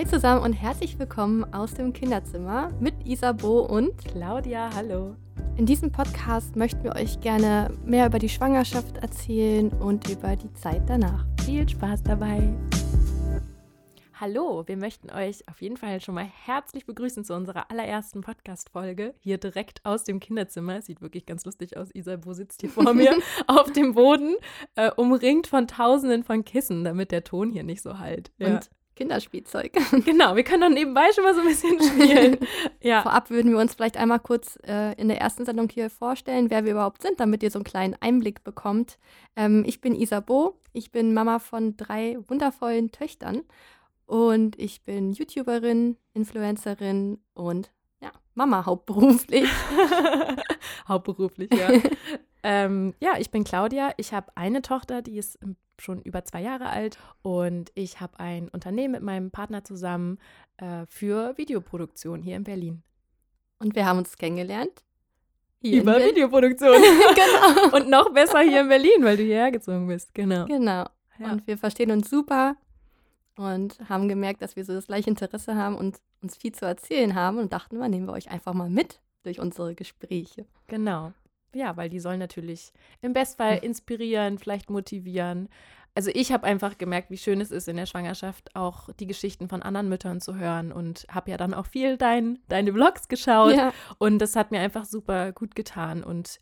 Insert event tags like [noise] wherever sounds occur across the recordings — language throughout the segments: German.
Hi zusammen und herzlich willkommen aus dem Kinderzimmer mit Isabo und Claudia. Hallo. In diesem Podcast möchten wir euch gerne mehr über die Schwangerschaft erzählen und über die Zeit danach. Viel Spaß dabei. Hallo, wir möchten euch auf jeden Fall schon mal herzlich begrüßen zu unserer allerersten Podcast-Folge. Hier direkt aus dem Kinderzimmer. Sieht wirklich ganz lustig aus. Isabo sitzt hier vor mir [laughs] auf dem Boden, äh, umringt von Tausenden von Kissen, damit der Ton hier nicht so halt. Ja. Und Kinderspielzeug. [laughs] Genau, wir können dann nebenbei schon mal so ein bisschen spielen. [laughs] ja. Vorab würden wir uns vielleicht einmal kurz äh, in der ersten Sendung hier vorstellen, wer wir überhaupt sind, damit ihr so einen kleinen Einblick bekommt. Ähm, ich bin Isabo, ich bin Mama von drei wundervollen Töchtern und ich bin YouTuberin, Influencerin und Mama hauptberuflich. [laughs] hauptberuflich, ja. [laughs] ähm, ja, ich bin Claudia. Ich habe eine Tochter, die ist schon über zwei Jahre alt und ich habe ein Unternehmen mit meinem Partner zusammen äh, für Videoproduktion hier in Berlin. Und wir haben uns kennengelernt. Hier über Videoproduktion. [laughs] genau. Und noch besser hier in Berlin, weil du hierher gezogen bist. Genau. Genau. Ja. Und wir verstehen uns super und haben gemerkt, dass wir so das gleiche Interesse haben und uns viel zu erzählen haben und dachten, wir nehmen wir euch einfach mal mit durch unsere Gespräche. Genau. Ja, weil die sollen natürlich im Bestfall hm. inspirieren, vielleicht motivieren. Also ich habe einfach gemerkt, wie schön es ist in der Schwangerschaft auch die Geschichten von anderen Müttern zu hören und habe ja dann auch viel dein, deine Vlogs geschaut ja. und das hat mir einfach super gut getan und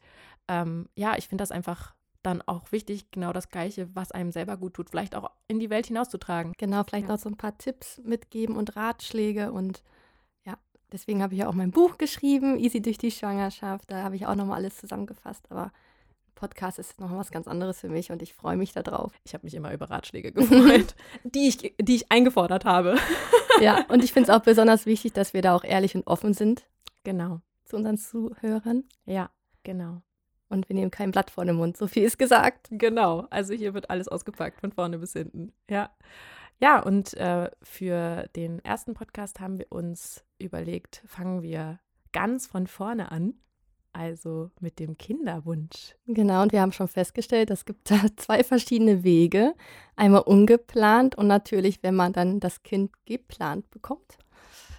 ähm, ja, ich finde das einfach dann auch wichtig, genau das Gleiche, was einem selber gut tut, vielleicht auch in die Welt hinauszutragen. Genau, vielleicht ja. noch so ein paar Tipps mitgeben und Ratschläge und ja, deswegen habe ich ja auch mein Buch geschrieben, Easy durch die Schwangerschaft. Da habe ich auch nochmal alles zusammengefasst, aber Podcast ist noch was ganz anderes für mich und ich freue mich darauf. Ich habe mich immer über Ratschläge [laughs] gefreut, die, ich, die ich eingefordert habe. [laughs] ja, und ich finde es auch besonders wichtig, dass wir da auch ehrlich und offen sind. Genau. Zu unseren Zuhörern. Ja, genau. Und wir nehmen kein Blatt vor den Mund, so viel ist gesagt. Genau, also hier wird alles ausgepackt, von vorne bis hinten. Ja. Ja, und äh, für den ersten Podcast haben wir uns überlegt, fangen wir ganz von vorne an. Also mit dem Kinderwunsch. Genau, und wir haben schon festgestellt, es gibt da [laughs] zwei verschiedene Wege. Einmal ungeplant und natürlich, wenn man dann das Kind geplant bekommt.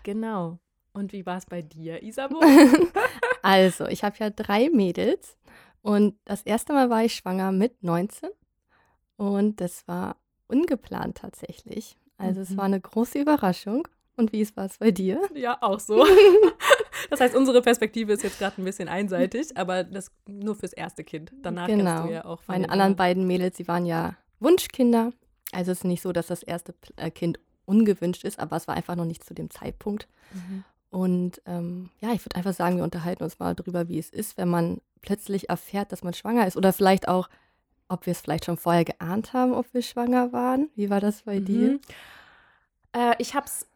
Genau. Und wie war es bei dir, Isabel? [laughs] also, ich habe ja drei Mädels und das erste Mal war ich schwanger mit 19 und das war ungeplant tatsächlich. Also, mhm. es war eine große Überraschung. Und wie war es bei dir? Ja, auch so. [laughs] [laughs] das heißt, unsere Perspektive ist jetzt gerade ein bisschen einseitig, aber das nur fürs erste Kind. Danach genau. kannst du ja auch von Meine anderen beiden Mädels, die waren ja Wunschkinder. Also es ist nicht so, dass das erste äh, Kind ungewünscht ist, aber es war einfach noch nicht zu dem Zeitpunkt. Mhm. Und ähm, ja, ich würde einfach sagen, wir unterhalten uns mal darüber, wie es ist, wenn man plötzlich erfährt, dass man schwanger ist. Oder vielleicht auch, ob wir es vielleicht schon vorher geahnt haben, ob wir schwanger waren. Wie war das bei mhm. dir? Äh, ich habe es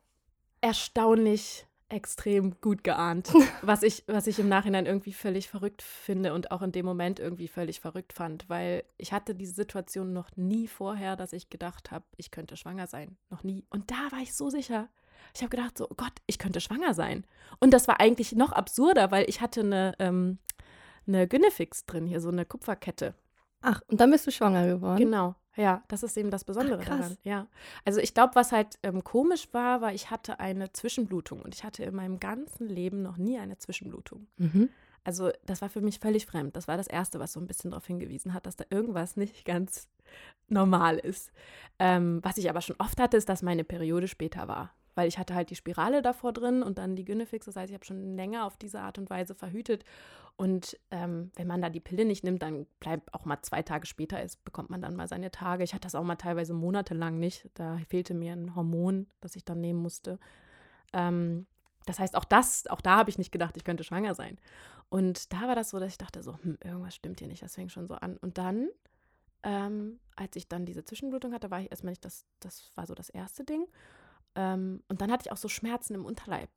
erstaunlich extrem gut geahnt, [laughs] was ich, was ich im Nachhinein irgendwie völlig verrückt finde und auch in dem Moment irgendwie völlig verrückt fand, weil ich hatte diese Situation noch nie vorher, dass ich gedacht habe, ich könnte schwanger sein. Noch nie. Und da war ich so sicher. Ich habe gedacht, so, oh Gott, ich könnte schwanger sein. Und das war eigentlich noch absurder, weil ich hatte eine, ähm, eine Gynefix drin, hier so eine Kupferkette. Ach, und dann bist du schwanger geworden? Genau. Ja, das ist eben das Besondere Ach, daran. Ja. Also ich glaube, was halt ähm, komisch war, war, ich hatte eine Zwischenblutung und ich hatte in meinem ganzen Leben noch nie eine Zwischenblutung. Mhm. Also das war für mich völlig fremd. Das war das Erste, was so ein bisschen darauf hingewiesen hat, dass da irgendwas nicht ganz normal ist. Ähm, was ich aber schon oft hatte, ist, dass meine Periode später war weil ich hatte halt die Spirale davor drin und dann die Gynefix. Das heißt, ich habe schon länger auf diese Art und Weise verhütet. Und ähm, wenn man da die Pille nicht nimmt, dann bleibt auch mal zwei Tage später ist, bekommt man dann mal seine Tage. Ich hatte das auch mal teilweise monatelang nicht. Da fehlte mir ein Hormon, das ich dann nehmen musste. Ähm, das heißt, auch das, auch da habe ich nicht gedacht, ich könnte schwanger sein. Und da war das so, dass ich dachte so, hm, irgendwas stimmt hier nicht, das fängt schon so an. Und dann, ähm, als ich dann diese Zwischenblutung hatte, war ich erstmal nicht das, das war so das erste Ding. Ähm, und dann hatte ich auch so Schmerzen im Unterleib.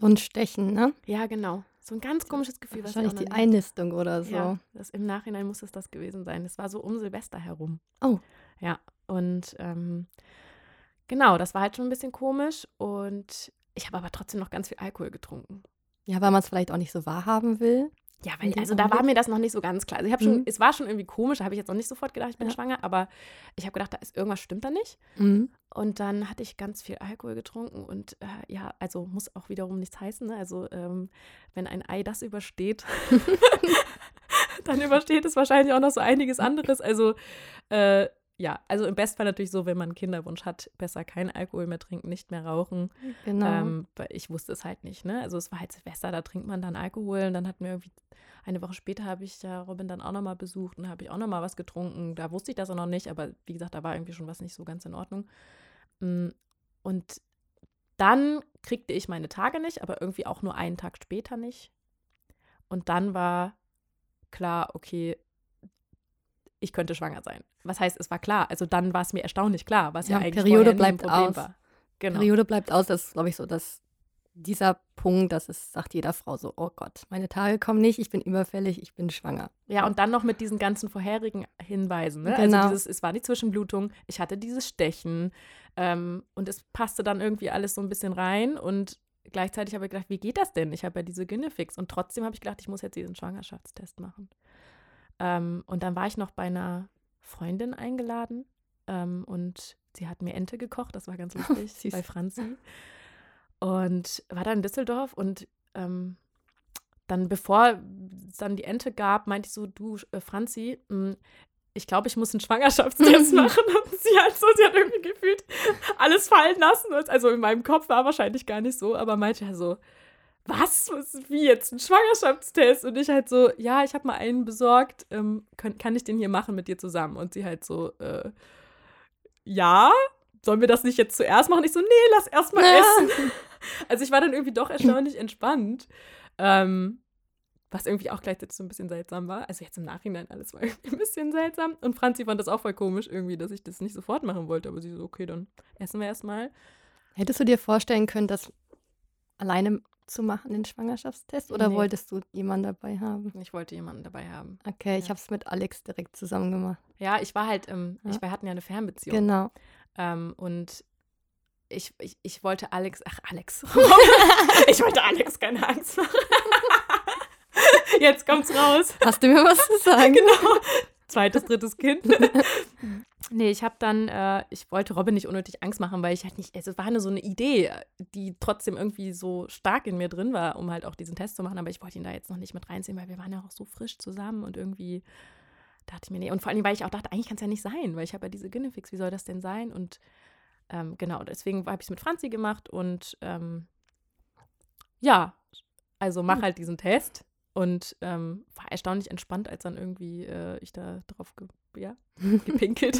Und Stechen, ne? Ja, genau. So ein ganz komisches Gefühl. Wahrscheinlich die Einnistung oder so. Ja, das, im Nachhinein muss es das gewesen sein. Es war so um Silvester herum. Oh. Ja, und ähm, genau, das war halt schon ein bisschen komisch. Und ich habe aber trotzdem noch ganz viel Alkohol getrunken. Ja, weil man es vielleicht auch nicht so wahrhaben will. Ja, weil also da war mir das noch nicht so ganz klar. Also ich habe schon, mhm. es war schon irgendwie komisch, da habe ich jetzt noch nicht sofort gedacht, ich bin ja. schwanger, aber ich habe gedacht, da ist irgendwas stimmt da nicht. Mhm. Und dann hatte ich ganz viel Alkohol getrunken und äh, ja, also muss auch wiederum nichts heißen. Ne? Also ähm, wenn ein Ei das übersteht, [laughs] dann übersteht es wahrscheinlich auch noch so einiges anderes. Also äh, ja, also im Bestfall natürlich so, wenn man einen Kinderwunsch hat, besser keinen Alkohol mehr trinken, nicht mehr rauchen. Genau. Ähm, ich wusste es halt nicht, ne? Also es war halt Silvester, da trinkt man dann Alkohol und dann hatten wir irgendwie, eine Woche später habe ich ja Robin dann auch nochmal besucht und habe ich auch nochmal was getrunken. Da wusste ich das auch noch nicht, aber wie gesagt, da war irgendwie schon was nicht so ganz in Ordnung. Mm, und dann kriegte ich meine Tage nicht, aber irgendwie auch nur einen Tag später nicht. Und dann war klar, okay, ich könnte schwanger sein. Was heißt, es war klar. Also dann war es mir erstaunlich klar, was ja, ja eigentlich Periode bleibt aus. war. Genau. Periode bleibt aus, das ist, glaube ich, so, dass dieser Punkt, das ist, sagt jeder Frau so, oh Gott, meine Tage kommen nicht, ich bin überfällig, ich bin schwanger. Ja, und dann noch mit diesen ganzen vorherigen Hinweisen. Ne? Also genau. Also dieses, es war die Zwischenblutung, ich hatte dieses Stechen ähm, und es passte dann irgendwie alles so ein bisschen rein und gleichzeitig habe ich gedacht, wie geht das denn? Ich habe ja diese Gynefix und trotzdem habe ich gedacht, ich muss jetzt diesen Schwangerschaftstest machen. Ähm, und dann war ich noch bei einer Freundin eingeladen ähm, und sie hat mir Ente gekocht, das war ganz [laughs] lustig, bei Franzi. Und war dann in Düsseldorf und ähm, dann, bevor es dann die Ente gab, meinte ich so, du, äh, Franzi, mh, hm, ich glaube, ich muss einen Schwangerschaftstest [laughs] machen. [laughs] Und sie hat so, sie hat irgendwie gefühlt alles fallen lassen. Also in meinem Kopf war wahrscheinlich gar nicht so, aber meinte ja so, was? Wie jetzt ein Schwangerschaftstest? Und ich halt so, ja, ich habe mal einen besorgt, ähm, kann, kann ich den hier machen mit dir zusammen? Und sie halt so, äh, ja, sollen wir das nicht jetzt zuerst machen? Ich so, nee, lass erst mal ja. essen. [laughs] Also ich war dann irgendwie doch erstaunlich entspannt. Ähm, was irgendwie auch gleichzeitig so ein bisschen seltsam war. Also jetzt im Nachhinein alles war [laughs] irgendwie ein bisschen seltsam. Und Franzi fand das auch voll komisch irgendwie, dass ich das nicht sofort machen wollte. Aber sie so, okay, dann essen wir erstmal. Hättest du dir vorstellen können, dass alleine zu machen, den Schwangerschaftstest? Oder nee. wolltest du jemanden dabei haben? Ich wollte jemanden dabei haben. Okay, ja. ich habe es mit Alex direkt zusammen gemacht. Ja, ich war halt, ähm, ja. ich, wir hatten ja eine Fernbeziehung. Genau. Ähm, und ich, ich, ich wollte Alex, ach Alex, [laughs] ich wollte Alex keine Angst machen. [laughs] Jetzt kommt's raus. Hast du mir was zu sagen? [laughs] genau. Zweites, drittes Kind. [laughs] Nee, ich habe dann, äh, ich wollte Robin nicht unnötig Angst machen, weil ich halt nicht, also es war eine so eine Idee, die trotzdem irgendwie so stark in mir drin war, um halt auch diesen Test zu machen, aber ich wollte ihn da jetzt noch nicht mit reinziehen, weil wir waren ja auch so frisch zusammen und irgendwie dachte ich mir, nee, und vor allem, weil ich auch dachte, eigentlich kann es ja nicht sein, weil ich habe ja diese Ginefix, wie soll das denn sein? Und ähm, genau, deswegen habe ich es mit Franzi gemacht und ähm, ja, also mach halt diesen Test und ähm, war erstaunlich entspannt, als dann irgendwie äh, ich da drauf ge ja, [laughs] gepinkelt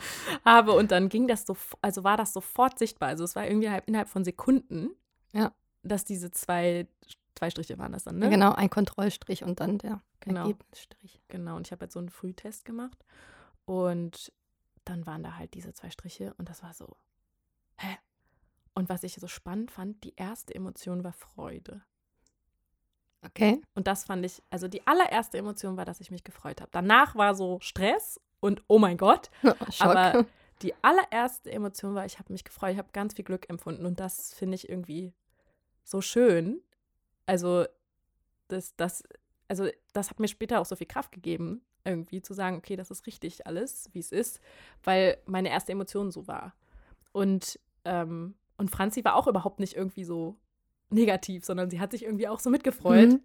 [laughs] habe. Und dann ging das so, also war das sofort sichtbar. Also es war irgendwie halt innerhalb von Sekunden, ja. dass diese zwei, zwei Striche waren das dann, ne? Ja, genau, ein Kontrollstrich und dann der genau. Ergebnisstrich. Genau, und ich habe jetzt so einen Frühtest gemacht. Und dann waren da halt diese zwei Striche und das war so, hä? Und was ich so spannend fand, die erste Emotion war Freude. Okay. Und das fand ich, also die allererste Emotion war, dass ich mich gefreut habe. Danach war so Stress und oh mein Gott. [laughs] aber die allererste Emotion war, ich habe mich gefreut, ich habe ganz viel Glück empfunden und das finde ich irgendwie so schön. Also das, das, also das hat mir später auch so viel Kraft gegeben, irgendwie zu sagen, okay, das ist richtig alles, wie es ist, weil meine erste Emotion so war. Und, ähm, und Franzi war auch überhaupt nicht irgendwie so negativ, sondern sie hat sich irgendwie auch so mitgefreut. Mhm.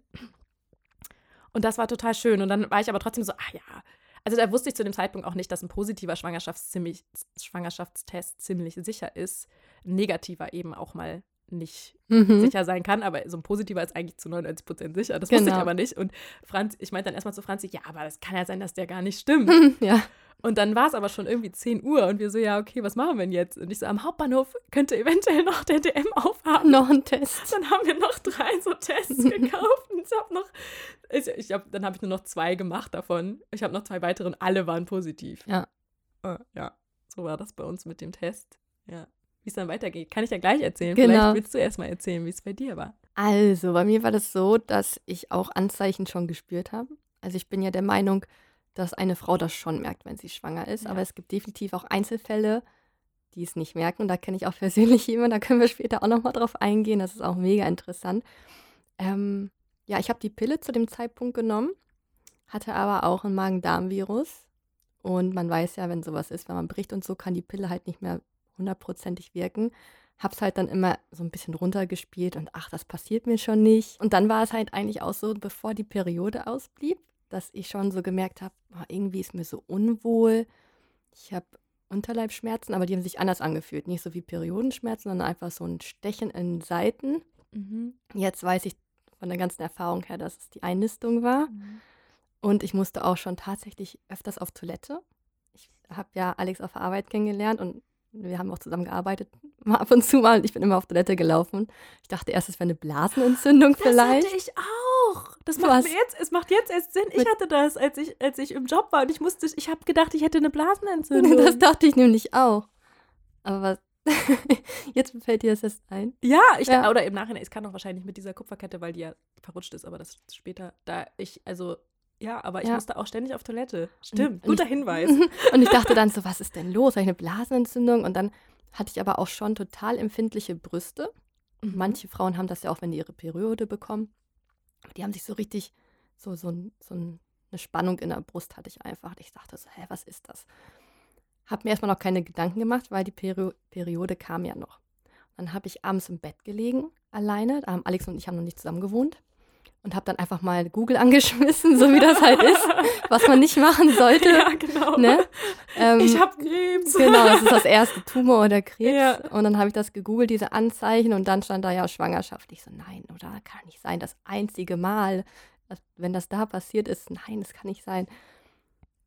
Und das war total schön. Und dann war ich aber trotzdem so, ah ja. Also da wusste ich zu dem Zeitpunkt auch nicht, dass ein positiver Schwangerschaftstest ziemlich sicher ist. Ein negativer eben auch mal nicht mhm. sicher sein kann, aber so ein positiver ist eigentlich zu 99 Prozent sicher. Das genau. wusste ich aber nicht. Und Franz, ich meinte dann erstmal zu Franzi, ja, aber es kann ja sein, dass der gar nicht stimmt. [laughs] ja. Und dann war es aber schon irgendwie 10 Uhr und wir so, ja, okay, was machen wir denn jetzt? Und ich so, am Hauptbahnhof könnte eventuell noch der DM aufhaben. Noch ein Test. Dann haben wir noch drei so Tests [laughs] gekauft und ich habe noch, ich, ich hab, dann habe ich nur noch zwei gemacht davon. Ich habe noch zwei weitere und alle waren positiv. Ja. Uh, ja, so war das bei uns mit dem Test. Ja. Wie es dann weitergeht, kann ich ja gleich erzählen. Genau. Vielleicht willst du erst mal erzählen, wie es bei dir war. Also, bei mir war das so, dass ich auch Anzeichen schon gespürt habe. Also ich bin ja der Meinung, dass eine Frau das schon merkt, wenn sie schwanger ist. Ja. Aber es gibt definitiv auch Einzelfälle, die es nicht merken. Und da kenne ich auch [laughs] persönlich jemanden, da können wir später auch nochmal drauf eingehen. Das ist auch mega interessant. Ähm, ja, ich habe die Pille zu dem Zeitpunkt genommen, hatte aber auch ein Magen-Darm-Virus. Und man weiß ja, wenn sowas ist, wenn man bricht und so, kann die Pille halt nicht mehr hundertprozentig wirken. Hab's halt dann immer so ein bisschen runtergespielt und ach, das passiert mir schon nicht. Und dann war es halt eigentlich auch so, bevor die Periode ausblieb, dass ich schon so gemerkt habe, oh, irgendwie ist mir so unwohl. Ich habe Unterleibschmerzen, aber die haben sich anders angefühlt. Nicht so wie Periodenschmerzen, sondern einfach so ein Stechen in Seiten. Mhm. Jetzt weiß ich von der ganzen Erfahrung her, dass es die Einnistung war. Mhm. Und ich musste auch schon tatsächlich öfters auf Toilette. Ich habe ja Alex auf der Arbeit kennengelernt und wir haben auch zusammen gearbeitet, mal [laughs] ab und zu mal. Und ich bin immer auf Toilette gelaufen. Ich dachte erst, es wäre eine Blasenentzündung das vielleicht. Das hatte ich auch. Das macht mir jetzt, es macht jetzt erst Sinn. Ich hatte das, als ich, als ich im Job war und ich musste, ich habe gedacht, ich hätte eine Blasenentzündung. [laughs] Das dachte ich nämlich auch. Aber [laughs] jetzt fällt dir das erst ein. Ja, ich ja. oder im Nachhinein, es kann doch wahrscheinlich mit dieser Kupferkette, weil die ja verrutscht ist, aber das ist später, da ich, also ja, aber ich ja. musste auch ständig auf Toilette. Stimmt, und, guter ich, Hinweis. [laughs] und ich dachte dann so, was ist denn los? Habe ich eine Blasenentzündung? Und dann hatte ich aber auch schon total empfindliche Brüste. Mhm. Manche Frauen haben das ja auch, wenn die ihre Periode bekommen. Die haben sich so richtig, so, so, so eine Spannung in der Brust hatte ich einfach. Ich dachte so, hä, was ist das? Habe mir erstmal noch keine Gedanken gemacht, weil die Peri Periode kam ja noch. Dann habe ich abends im Bett gelegen, alleine. Da haben Alex und ich haben noch nicht zusammen gewohnt und habe dann einfach mal Google [laughs] angeschmissen, so wie das halt ist, was man nicht machen sollte. Ja, genau. Ne? Ähm, ich habe Krebs. Genau, das ist das erste Tumor oder Krebs. Ja. Und dann habe ich das gegoogelt, diese Anzeichen, und dann stand da ja Schwangerschaft. Ich so, nein, oder kann nicht sein, das einzige Mal, wenn das da passiert ist, nein, das kann nicht sein.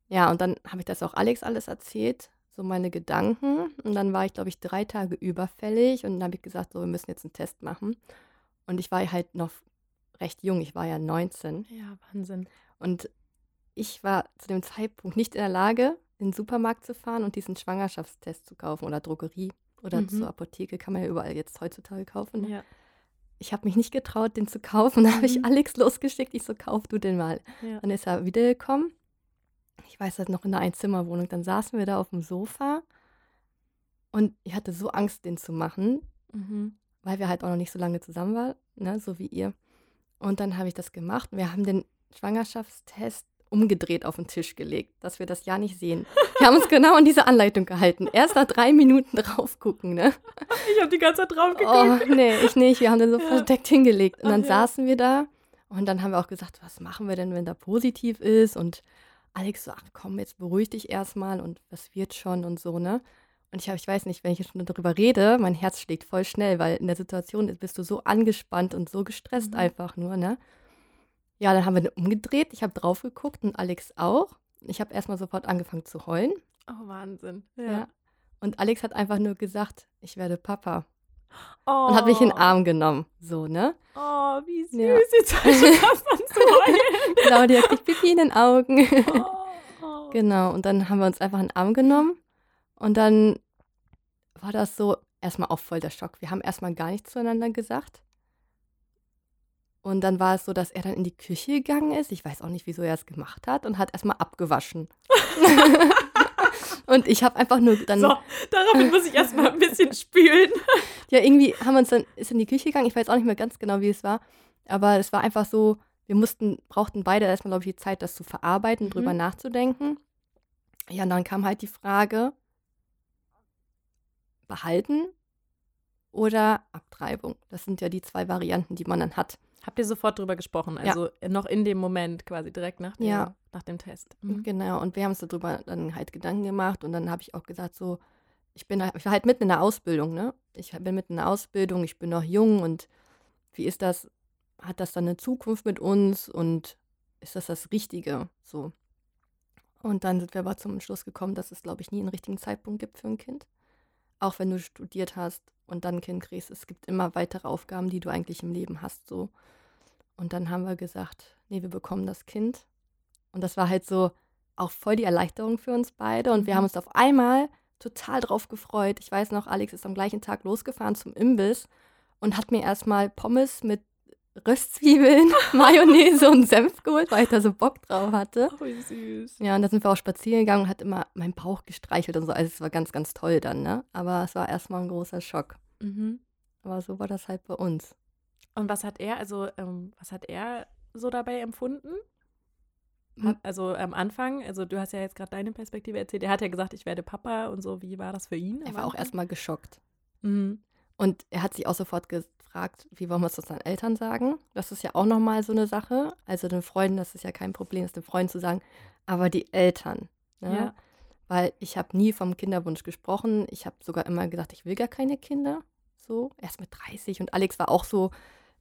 Ja, und dann habe ich das auch Alex alles erzählt, so meine Gedanken. Und dann war ich, glaube ich, drei Tage überfällig und dann habe ich gesagt, so, wir müssen jetzt einen Test machen. Und ich war halt noch recht jung, ich war ja 19. Ja, Wahnsinn. Und ich war zu dem Zeitpunkt nicht in der Lage, in den Supermarkt zu fahren und diesen Schwangerschaftstest zu kaufen oder Drogerie oder mhm. zur Apotheke, kann man ja überall jetzt heutzutage kaufen. Ne? Ja. Ich habe mich nicht getraut, den zu kaufen. [laughs] Da habe ich mhm. Alex losgeschickt. Ich so, kauf du den mal. Ja. Dann ist er wiedergekommen. Ich weiß das noch in einer Einzimmerwohnung. Dann saßen wir da auf dem Sofa und ich hatte so Angst, den zu machen, mhm. weil wir halt auch noch nicht so lange zusammen waren, ne, so wie ihr. Und dann habe ich das gemacht. Wir haben den Schwangerschaftstest umgedreht auf den Tisch gelegt, dass wir das ja nicht sehen. Wir haben uns genau an diese Anleitung gehalten. Erst nach drei Minuten drauf gucken, ne? [laughs] Ich habe die ganze Zeit drauf geguckt. Oh, nee, ich nicht. Wir haben den so [laughs] ja. verdeckt hingelegt. Und dann Ach, saßen ja. wir da und dann haben wir auch gesagt, was machen wir denn, wenn da positiv ist? Und Alex so, ach komm, jetzt beruhig dich erstmal und was wird schon und so, ne? Und ich, hab, ich weiß nicht, wenn ich schon darüber rede, mein Herz schlägt voll schnell, weil in der Situation bist du so angespannt und so gestresst mhm. einfach nur, ne? Ja, dann haben wir umgedreht, ich habe drauf geguckt und Alex auch. Ich habe erstmal sofort angefangen zu heulen. Oh, Wahnsinn. Ja. ja. Und Alex hat einfach nur gesagt, ich werde Papa. Oh. Und hat mich in den Arm genommen. So, ne? Oh, wie süß. Ja. Jetzt habe ich [laughs] fast zu heulen. Claudia kriegt Pipi in den Augen. Oh. Genau, und dann haben wir uns einfach in den Arm genommen und dann war das so erstmal auch voll der Schock. Wir haben erstmal gar nichts zueinander gesagt. Und dann war es so, dass er dann in die Küche gegangen ist. Ich weiß auch nicht, wieso er es gemacht hat und hat erstmal abgewaschen. [laughs] und ich habe einfach nur dann. So, daraufhin muss ich erstmal ein bisschen spülen. [laughs] ja, irgendwie haben wir uns dann ist in die Küche gegangen. Ich weiß auch nicht mehr ganz genau, wie es war. Aber es war einfach so, wir mussten, brauchten beide erstmal, glaube ich, die Zeit, das zu verarbeiten, mhm. drüber nachzudenken. Ja, und dann kam halt die Frage, behalten oder Abtreibung. Das sind ja die zwei Varianten, die man dann hat. Habt ihr sofort drüber gesprochen? Also ja. noch in dem Moment quasi direkt nach dem, ja. nach dem Test. Mhm. Genau, und wir haben uns darüber dann halt Gedanken gemacht und dann habe ich auch gesagt, so, ich bin ich war halt mitten in der Ausbildung, ne? Ich bin mitten in der Ausbildung, ich bin noch jung und wie ist das? Hat das dann eine Zukunft mit uns und ist das das Richtige? So. Und dann sind wir aber zum Schluss gekommen, dass es, glaube ich, nie einen richtigen Zeitpunkt gibt für ein Kind auch wenn du studiert hast und dann ein Kind kriegst, es gibt immer weitere Aufgaben, die du eigentlich im Leben hast, so. Und dann haben wir gesagt, nee, wir bekommen das Kind. Und das war halt so auch voll die Erleichterung für uns beide. Und wir haben mhm. uns auf einmal total drauf gefreut. Ich weiß noch, Alex ist am gleichen Tag losgefahren zum Imbiss und hat mir erstmal Pommes mit Röstzwiebeln, [laughs] Mayonnaise und Senf geholt, weil ich da so Bock drauf hatte. Oh, wie süß. Ja, und da sind wir auch spazieren gegangen und hat immer meinen Bauch gestreichelt und so. Also es war ganz, ganz toll dann, ne? Aber es war erstmal ein großer Schock. Mhm. Aber so war das halt bei uns. Und was hat er, also ähm, was hat er so dabei empfunden? Hat, also am Anfang, also du hast ja jetzt gerade deine Perspektive erzählt, er hat ja gesagt, ich werde Papa und so, wie war das für ihn? Er war auch erstmal geschockt. Mhm. Und er hat sich auch sofort gefragt, wie wollen wir es seinen Eltern sagen? Das ist ja auch nochmal so eine Sache. Also den Freunden, das ist ja kein Problem, es den Freunden zu sagen, aber die Eltern. Ne? Ja. Weil ich habe nie vom Kinderwunsch gesprochen. Ich habe sogar immer gesagt, ich will gar keine Kinder. So, erst mit 30. Und Alex war auch so,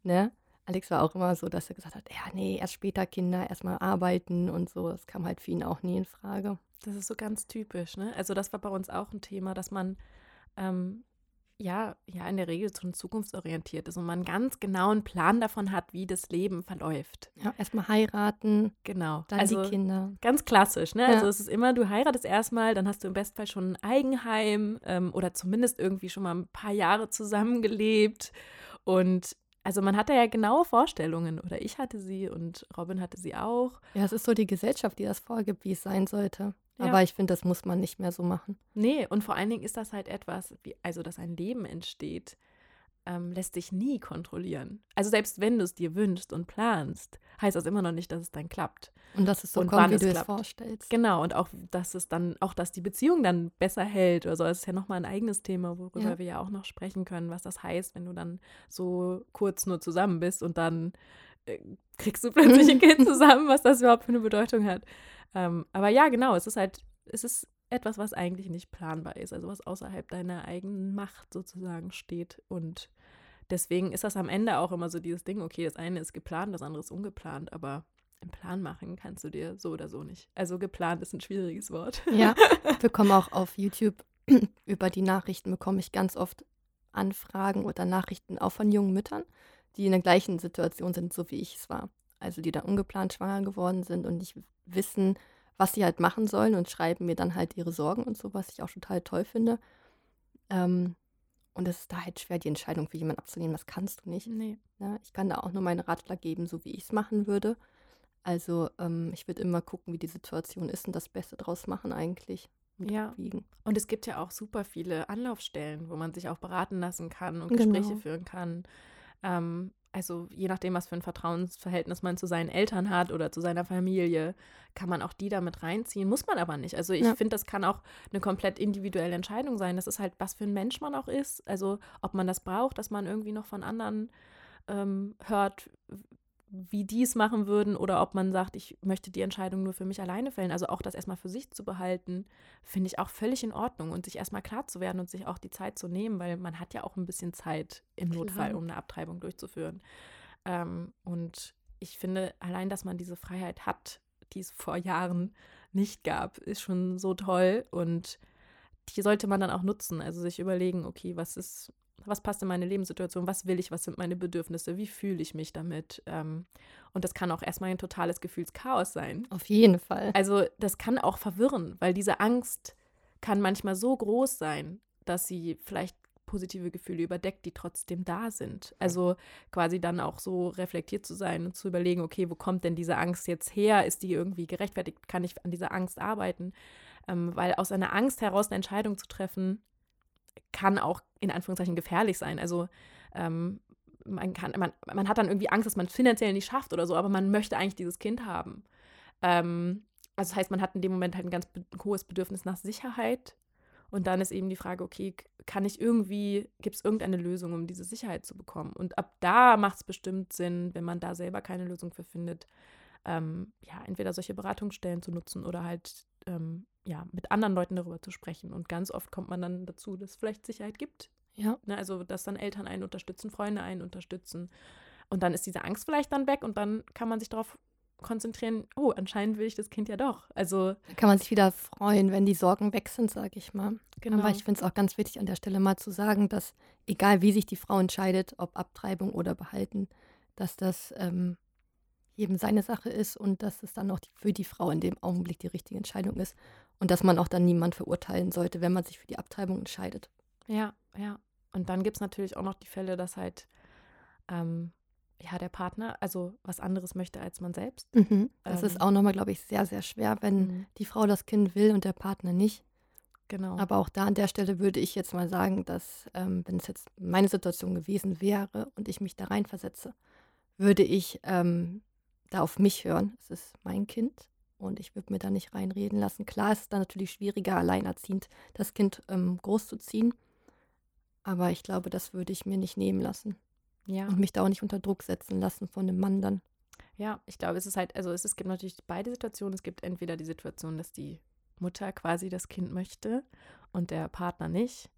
ne? Alex war auch immer so, dass er gesagt hat, ja, nee, erst später Kinder, erstmal arbeiten und so. Das kam halt für ihn auch nie in Frage. Das ist so ganz typisch, ne? Also das war bei uns auch ein Thema, dass man ähm, ja, ja, in der Regel schon zukunftsorientiert ist und man einen ganz genauen Plan davon hat, wie das Leben verläuft. Ja, erstmal heiraten. Genau. Dann also die Kinder. Ganz klassisch, ne? Ja. Also es ist immer, du heiratest erstmal, dann hast du im Bestfall schon ein Eigenheim ähm, oder zumindest irgendwie schon mal ein paar Jahre zusammengelebt und also man hat da ja genaue Vorstellungen oder ich hatte sie und Robin hatte sie auch. Ja, es ist so die Gesellschaft, die das vorgibt, wie es sein sollte. Ja. Aber ich finde, das muss man nicht mehr so machen. Nee, und vor allen Dingen ist das halt etwas, wie, also dass ein Leben entsteht, ähm, lässt sich nie kontrollieren. Also selbst wenn du es dir wünschst und planst, heißt das immer noch nicht, dass es dann klappt. Und dass es so und kommt, wie du es vorstellst. Genau, und auch, dass es dann, auch dass die Beziehung dann besser hält oder so. Das ist ja nochmal ein eigenes Thema, worüber ja. wir ja auch noch sprechen können, was das heißt, wenn du dann so kurz nur zusammen bist und dann äh, kriegst du plötzlich ein [laughs] Kind zusammen, was das überhaupt für eine Bedeutung hat. Ähm, aber ja, genau, es ist halt, es ist etwas, was eigentlich nicht planbar ist, also was außerhalb deiner eigenen Macht sozusagen steht. Und deswegen ist das am Ende auch immer so dieses Ding, okay, das eine ist geplant, das andere ist ungeplant, aber einen Plan machen kannst du dir so oder so nicht. Also geplant ist ein schwieriges Wort. Ja, [laughs] ich bekomme auch auf YouTube [clears throat] über die Nachrichten bekomme ich ganz oft Anfragen oder Nachrichten auch von jungen Müttern, die in der gleichen Situation sind, so wie ich es war. Also die dann ungeplant schwanger geworden sind und nicht wissen, was sie halt machen sollen und schreiben mir dann halt ihre Sorgen und so, was ich auch total toll finde. Ähm, und es ist da halt schwer, die Entscheidung für jemanden abzunehmen. Das kannst du nicht. Nee. Ja, ne? ich kann da auch nur meinen Ratschlag geben, so wie ich es machen würde. Also ähm, ich würde immer gucken, wie die Situation ist und das Beste draus machen eigentlich. Und ja. Wiegen. Und es gibt ja auch super viele Anlaufstellen, wo man sich auch beraten lassen kann und genau. Gespräche führen kann. Ähm, also je nachdem, was für ein Vertrauensverhältnis man zu seinen Eltern hat oder zu seiner Familie, kann man auch die damit reinziehen. Muss man aber nicht. Also ich ja. finde, das kann auch eine komplett individuelle Entscheidung sein. Das ist halt, was für ein Mensch man auch ist. Also ob man das braucht, dass man irgendwie noch von anderen ähm, hört, wie die es machen würden oder ob man sagt, ich möchte die Entscheidung nur für mich alleine fällen. Also auch das erstmal für sich zu behalten, finde ich auch völlig in Ordnung und sich erstmal klar zu werden und sich auch die Zeit zu nehmen, weil man hat ja auch ein bisschen Zeit im Klar. Notfall, um eine Abtreibung durchzuführen. Ähm, und ich finde, allein, dass man diese Freiheit hat, die es vor Jahren nicht gab, ist schon so toll und die sollte man dann auch nutzen. Also sich überlegen, okay, was ist, was passt in meine Lebenssituation, was will ich, was sind meine Bedürfnisse, wie fühle ich mich damit. Ähm, und das kann auch erstmal ein totales Gefühlschaos sein. Auf jeden Fall. Also das kann auch verwirren, weil diese Angst kann manchmal so groß sein, dass sie vielleicht positive Gefühle überdeckt, die trotzdem da sind. Also quasi dann auch so reflektiert zu sein und zu überlegen, okay, wo kommt denn diese Angst jetzt her? Ist die irgendwie gerechtfertigt? Kann ich an dieser Angst arbeiten? Ähm, weil aus einer Angst heraus eine Entscheidung zu treffen, kann auch in Anführungszeichen gefährlich sein. Also ähm, man, kann, man, man hat dann irgendwie Angst, dass man es finanziell nicht schafft oder so, aber man möchte eigentlich dieses Kind haben. Ähm, also das heißt, man hat in dem Moment halt ein ganz be hohes Bedürfnis nach Sicherheit. Und dann ist eben die Frage, okay, kann ich irgendwie, gibt es irgendeine Lösung, um diese Sicherheit zu bekommen? Und ab da macht es bestimmt Sinn, wenn man da selber keine Lösung für findet, ähm, ja, entweder solche Beratungsstellen zu nutzen oder halt ähm, ja, mit anderen Leuten darüber zu sprechen. Und ganz oft kommt man dann dazu, dass es vielleicht Sicherheit gibt. Ja. Ne, also, dass dann Eltern einen unterstützen, Freunde einen unterstützen. Und dann ist diese Angst vielleicht dann weg und dann kann man sich darauf konzentrieren, oh, anscheinend will ich das Kind ja doch. Also da kann man sich wieder freuen, wenn die Sorgen weg sind, sage ich mal. Genau. Aber ich finde es auch ganz wichtig an der Stelle mal zu sagen, dass egal wie sich die Frau entscheidet, ob Abtreibung oder behalten, dass das ähm, jedem seine Sache ist und dass es dann auch die, für die Frau in dem Augenblick die richtige Entscheidung ist und dass man auch dann niemand verurteilen sollte, wenn man sich für die Abtreibung entscheidet. Ja, ja. Und dann gibt es natürlich auch noch die Fälle, dass halt ähm, ja, der Partner also was anderes möchte als man selbst. Mhm. Das ähm, ist auch nochmal, glaube ich, sehr, sehr schwer, wenn mhm. die Frau das Kind will und der Partner nicht. Genau. Aber auch da an der Stelle würde ich jetzt mal sagen, dass, ähm, wenn es jetzt meine Situation gewesen wäre und ich mich da reinversetze, würde ich ähm, da auf mich hören. Es ist mein Kind und ich würde mir da nicht reinreden lassen. Klar ist es dann natürlich schwieriger, alleinerziehend das Kind ähm, großzuziehen. Aber ich glaube, das würde ich mir nicht nehmen lassen. Ja. Und mich da auch nicht unter Druck setzen lassen von dem Mann dann. Ja, ich glaube, es ist halt, also es, es gibt natürlich beide Situationen. Es gibt entweder die Situation, dass die Mutter quasi das Kind möchte und der Partner nicht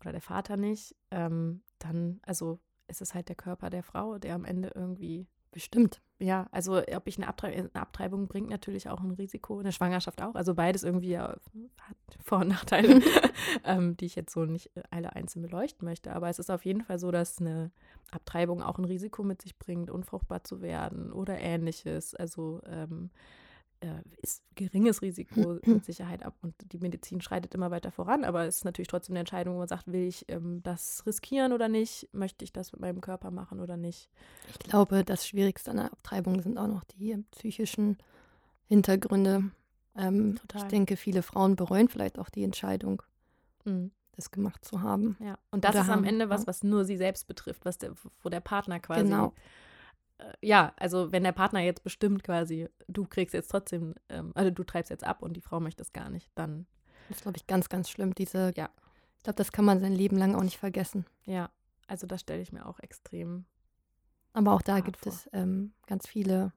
oder der Vater nicht. Ähm, dann, also ist es halt der Körper der Frau, der am Ende irgendwie Bestimmt. Ja, also ob ich eine, Abtrei eine, Abtreibung bringt natürlich auch ein Risiko, eine Schwangerschaft auch. Also beides irgendwie ja, hat Vor- und Nachteile, [laughs] [laughs] ähm, die ich jetzt so nicht äh, alle einzeln beleuchten möchte. Aber es ist auf jeden Fall so, dass eine Abtreibung auch ein Risiko mit sich bringt, unfruchtbar zu werden oder ähnliches. Also ähm, äh, ist geringes Risiko [clears throat] mit Sicherheit ab und die Medizin schreitet immer weiter voran, aber es ist natürlich trotzdem eine Entscheidung, wo man sagt, will ich ähm, das riskieren oder nicht? Möchte ich das mit meinem Körper machen oder nicht? Ich glaube, das Schwierigste an der Abtreibung sind auch noch die psychischen Hintergründe. Ähm, ich denke, viele Frauen bereuen vielleicht auch die Entscheidung, mhm. das gemacht zu haben. Ja, und das ist am Ende was, was nur sie selbst betrifft, was der, wo der Partner quasi genau ja, also wenn der Partner jetzt bestimmt quasi, du kriegst jetzt trotzdem, ähm, also du treibst jetzt ab und die Frau möchte es gar nicht, dann. Das ist, glaube ich, ganz, ganz schlimm. Diese, ja. Ich glaube, das kann man sein Leben lang auch nicht vergessen. Ja, also das stelle ich mir auch extrem. Aber auch da gibt vor. es ähm, ganz viele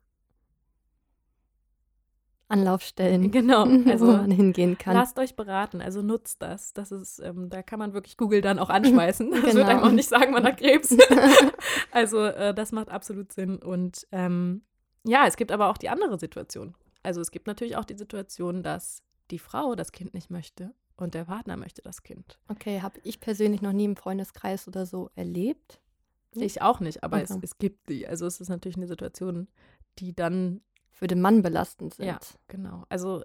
Anlaufstellen, [laughs] genau, [laughs] also wo man hingehen kann. Lasst euch beraten, also nutzt das. Das ist, ähm, da kann man wirklich Google dann auch anschmeißen. [laughs] Das genau. wird einem auch nicht sagen, man hat Krebs. also äh, das macht absolut Sinn. Und ähm, ja, es gibt aber auch die andere Situation. Also es gibt natürlich auch die Situation, dass die Frau das Kind nicht möchte und der Partner möchte das Kind. Okay, habe ich persönlich noch nie im Freundeskreis oder so erlebt. Ich auch nicht, aber okay. es, es gibt die. Also es ist natürlich eine Situation, die dann für den Mann belastend sind. Ja, genau. Also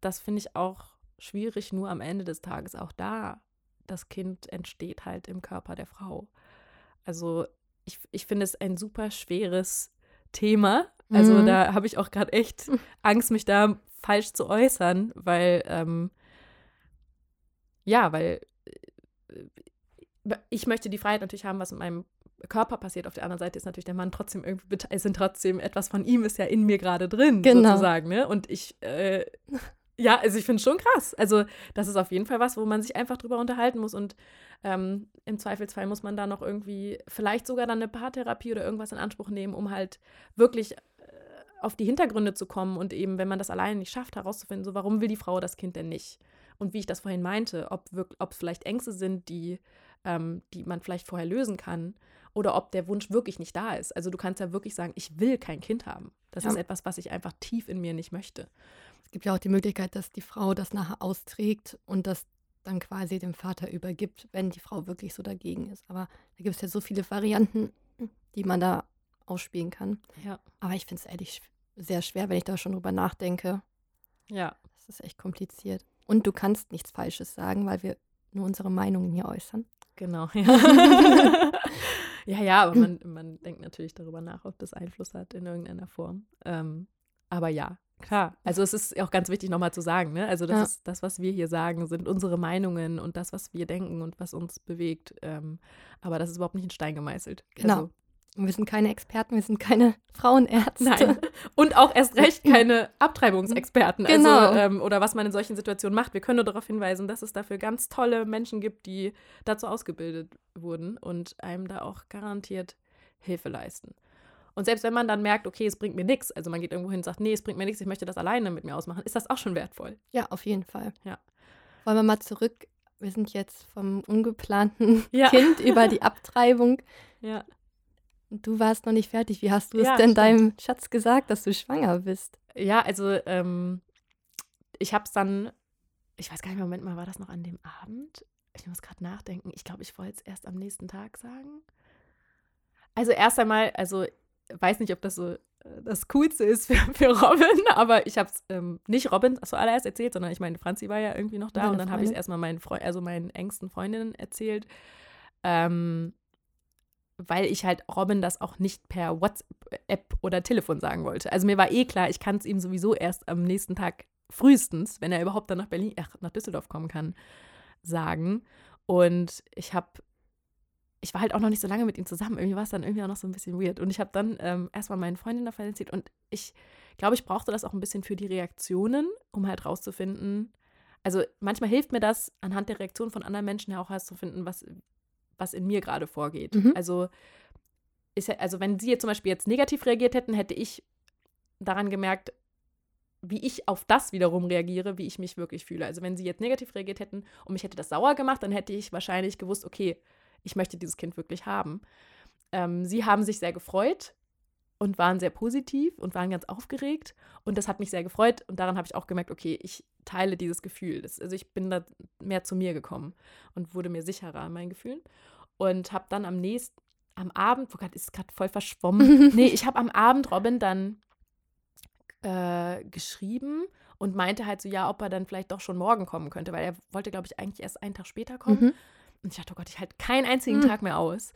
das finde ich auch schwierig, nur am Ende des Tages auch da. Das Kind entsteht halt im Körper der Frau. Also ich, ich finde es ein super schweres Thema. Also mhm. da habe ich auch gerade echt [laughs] Angst, mich da falsch zu äußern, weil ähm, ja, weil äh, ich möchte die Freiheit natürlich haben, was mit meinem Körper passiert. Auf der anderen Seite ist natürlich der Mann trotzdem irgendwie, es sind trotzdem etwas von ihm ist ja in mir gerade drin, genau. sozusagen. Ne? Und ich, äh, ja, also ich finde es schon krass. Also das ist auf jeden Fall was, wo man sich einfach drüber unterhalten muss und ähm, im Zweifelsfall muss man da noch irgendwie vielleicht sogar dann eine Paartherapie oder irgendwas in Anspruch nehmen, um halt wirklich äh, auf die Hintergründe zu kommen und eben, wenn man das alleine nicht schafft, herauszufinden, so warum will die Frau das Kind denn nicht? Und wie ich das vorhin meinte, ob es vielleicht Ängste sind, die, ähm, die man vielleicht vorher lösen kann oder ob der Wunsch wirklich nicht da ist. Also du kannst ja wirklich sagen, ich will kein Kind haben. Das ja. ist etwas, was ich einfach tief in mir nicht möchte. Es gibt ja auch die Möglichkeit, dass die Frau das nachher austrägt und das dann quasi dem Vater übergibt, wenn die Frau wirklich so dagegen ist. Aber da gibt es ja so viele Varianten, die man da ausspielen kann. Ja. Aber ich finde es ehrlich sehr schwer, wenn ich da schon drüber nachdenke. Ja. Das ist echt kompliziert. Und du kannst nichts Falsches sagen, weil wir nur unsere Meinungen hier äußern. Genau, ja. [laughs] Ja, ja, aber man, man denkt natürlich darüber nach, ob das Einfluss hat in irgendeiner Form. Ähm, aber ja, klar. Also es ist auch ganz wichtig nochmal zu sagen, ne? Also das ja. ist das, was wir hier sagen, sind unsere Meinungen und das, was wir denken und was uns bewegt. Ähm, aber das ist überhaupt nicht in Stein gemeißelt. Genau. Also, wir sind keine Experten, wir sind keine [laughs] Frauenärzte. Nein. Und auch erst recht keine Abtreibungsexperten. Also, genau. Also, ähm, oder was man in solchen Situationen macht. Wir können nur darauf hinweisen, dass es dafür ganz tolle Menschen gibt, die dazu ausgebildet wurden und einem da auch garantiert Hilfe leisten. Und selbst wenn man dann merkt, okay, es bringt mir nichts, also man geht irgendwo hin und sagt, nee, es bringt mir nichts, ich möchte das alleine mit mir ausmachen, ist das auch schon wertvoll. Ja, auf jeden Fall. Ja. Wollen wir mal zurück? Wir sind jetzt vom ungeplanten ja. [laughs] Kind über die [laughs] Abtreibung. Ja. Du warst noch nicht fertig. Wie hast du ja, es denn stimmt. deinem Schatz gesagt, dass du schwanger bist? Ja, also ähm, ich habe es dann, ich weiß gar nicht, Moment mal, war das noch an dem Abend? Ich muss gerade nachdenken. Ich glaube, ich wollte es erst am nächsten Tag sagen. Also erst einmal, also weiß nicht, ob das so äh, das Coolste ist für, für Robin, [laughs] aber ich habe es ähm, nicht Robin zuallererst erzählt, sondern ich meine, Franzi war ja irgendwie noch da Meine und dann habe ich es erstmal meinen Freund, also meinen engsten Freundinnen erzählt. Ähm, weil ich halt Robin das auch nicht per WhatsApp oder Telefon sagen wollte. Also mir war eh klar, ich kann es ihm sowieso erst am nächsten Tag frühestens, wenn er überhaupt dann nach Berlin, ach, nach Düsseldorf kommen kann, sagen. Und ich habe, ich war halt auch noch nicht so lange mit ihm zusammen. Irgendwie war es dann irgendwie auch noch so ein bisschen weird. Und ich habe dann ähm, erstmal meinen Freundinnen davon erzählt und ich glaube, ich brauchte das auch ein bisschen für die Reaktionen, um halt rauszufinden. Also manchmal hilft mir das, anhand der Reaktion von anderen Menschen ja auch herauszufinden, was, was in mir gerade vorgeht. Mhm. Also, ist, also wenn sie jetzt zum Beispiel jetzt negativ reagiert hätten, hätte ich daran gemerkt, wie ich auf das wiederum reagiere, wie ich mich wirklich fühle. Also wenn sie jetzt negativ reagiert hätten und mich hätte das sauer gemacht, dann hätte ich wahrscheinlich gewusst, okay, ich möchte dieses Kind wirklich haben. Ähm, sie haben sich sehr gefreut und waren sehr positiv und waren ganz aufgeregt und das hat mich sehr gefreut und daran habe ich auch gemerkt, okay, ich teile dieses Gefühl. Das, also ich bin da mehr zu mir gekommen und wurde mir sicherer an meinen Gefühlen und habe dann am nächsten, am Abend, wo gerade ist gerade voll verschwommen. [laughs] nee, ich habe am Abend Robin dann äh, geschrieben und meinte halt so, ja, ob er dann vielleicht doch schon morgen kommen könnte, weil er wollte, glaube ich, eigentlich erst einen Tag später kommen. Mhm. Und ich dachte, oh Gott, ich halte keinen einzigen mhm. Tag mehr aus.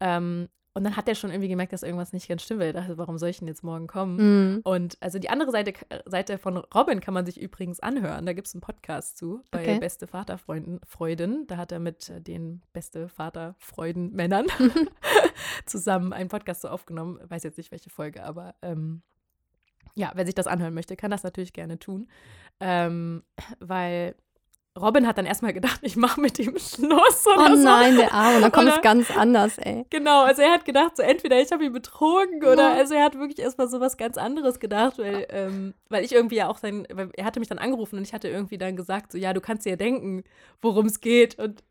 Ähm, und dann hat er schon irgendwie gemerkt, dass irgendwas nicht ganz stimmt. Er dachte, warum soll ich denn jetzt morgen kommen? Mhm. Und also die andere Seite, Seite von Robin kann man sich übrigens anhören. Da gibt es einen Podcast zu bei okay. Beste Vaterfreuden. Da hat er mit den Beste Vaterfreuden-Männern [laughs] [laughs] zusammen einen Podcast so aufgenommen. Weiß jetzt nicht, welche Folge, aber ähm, ja, wer sich das anhören möchte, kann das natürlich gerne tun. Ähm, weil Robin hat dann erstmal gedacht, ich mache mit ihm Schluss oder oh so. Oh nein, der Arme, dann kommt es ganz anders, ey. Genau, also er hat gedacht, so entweder ich habe ihn betrogen oder, also er hat wirklich erstmal so was ganz anderes gedacht, weil, ähm, weil ich irgendwie ja auch sein, er hatte mich dann angerufen und ich hatte irgendwie dann gesagt, so ja, du kannst dir ja denken, worum es geht und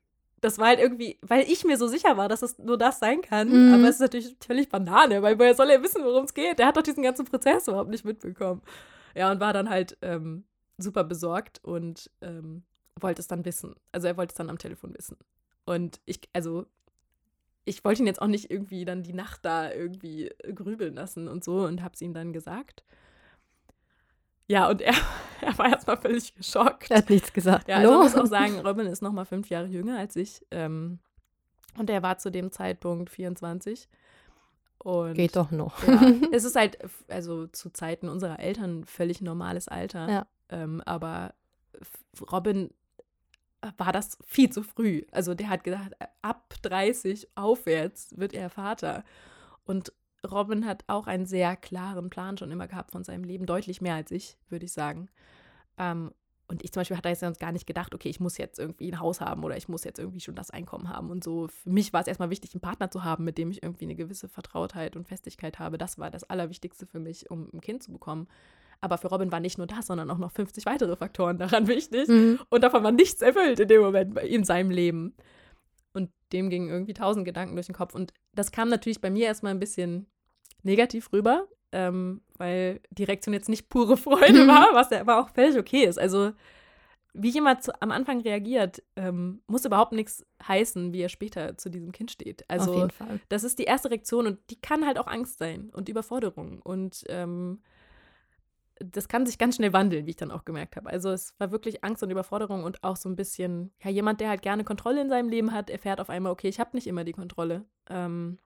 das war halt irgendwie, weil ich mir so sicher war, dass es nur das sein kann. Mhm. Aber es ist natürlich völlig Banane, weil woher soll er wissen, worum es geht? Der hat doch diesen ganzen Prozess überhaupt nicht mitbekommen. Ja, und war dann halt ähm, super besorgt und ähm, wollte es dann wissen. Also er wollte es dann am Telefon wissen. Und ich, also ich wollte ihn jetzt auch nicht irgendwie dann die Nacht da irgendwie grübeln lassen und so und habe es ihm dann gesagt. Ja, und er, [laughs] er war erstmal völlig geschockt. Er hat nichts gesagt. Ja, also ich muss auch sagen, Robin ist noch mal fünf Jahre jünger als ich. Ähm, und er war zu dem Zeitpunkt 24. Und, Geht doch noch. Ja, [laughs] es ist halt, also zu Zeiten unserer Eltern völlig normales Alter. Ja. Ähm, aber Robin war das viel zu früh. Also der hat gedacht, ab 30 aufwärts wird er Vater. Und Robin hat auch einen sehr klaren Plan schon immer gehabt von seinem Leben, deutlich mehr als ich, würde ich sagen. Ähm, und ich zum Beispiel hatte jetzt gar nicht gedacht, okay, ich muss jetzt irgendwie ein Haus haben oder ich muss jetzt irgendwie schon das Einkommen haben und so. Für mich war es erstmal wichtig, einen Partner zu haben, mit dem ich irgendwie eine gewisse Vertrautheit und Festigkeit habe. Das war das Allerwichtigste für mich, um ein Kind zu bekommen. Aber für Robin war nicht nur das, sondern auch noch 50 weitere Faktoren daran [laughs] wichtig. Mhm. Und davon war nichts erfüllt in dem Moment in seinem Leben. Und dem gingen irgendwie tausend Gedanken durch den Kopf. Und das kam natürlich bei mir erstmal ein bisschen negativ rüber, ähm, weil die Reaktion jetzt nicht pure [laughs] Freude mhm. war, was ja aber auch völlig okay ist. Also wie jemand zu, am Anfang reagiert, ähm, muss überhaupt nichts heißen, wie er später zu diesem Kind steht. Also Auf jeden Fall. das ist die erste Reaktion und die kann halt auch Angst sein und Überforderung. Und ähm, das kann sich ganz schnell wandeln, wie ich dann auch gemerkt habe. Also es war wirklich Angst und Überforderung und auch so ein bisschen, ja, jemand, der halt gerne Kontrolle in seinem Leben hat, erfährt auf einmal, okay, ich habe nicht immer die Kontrolle. Ähm,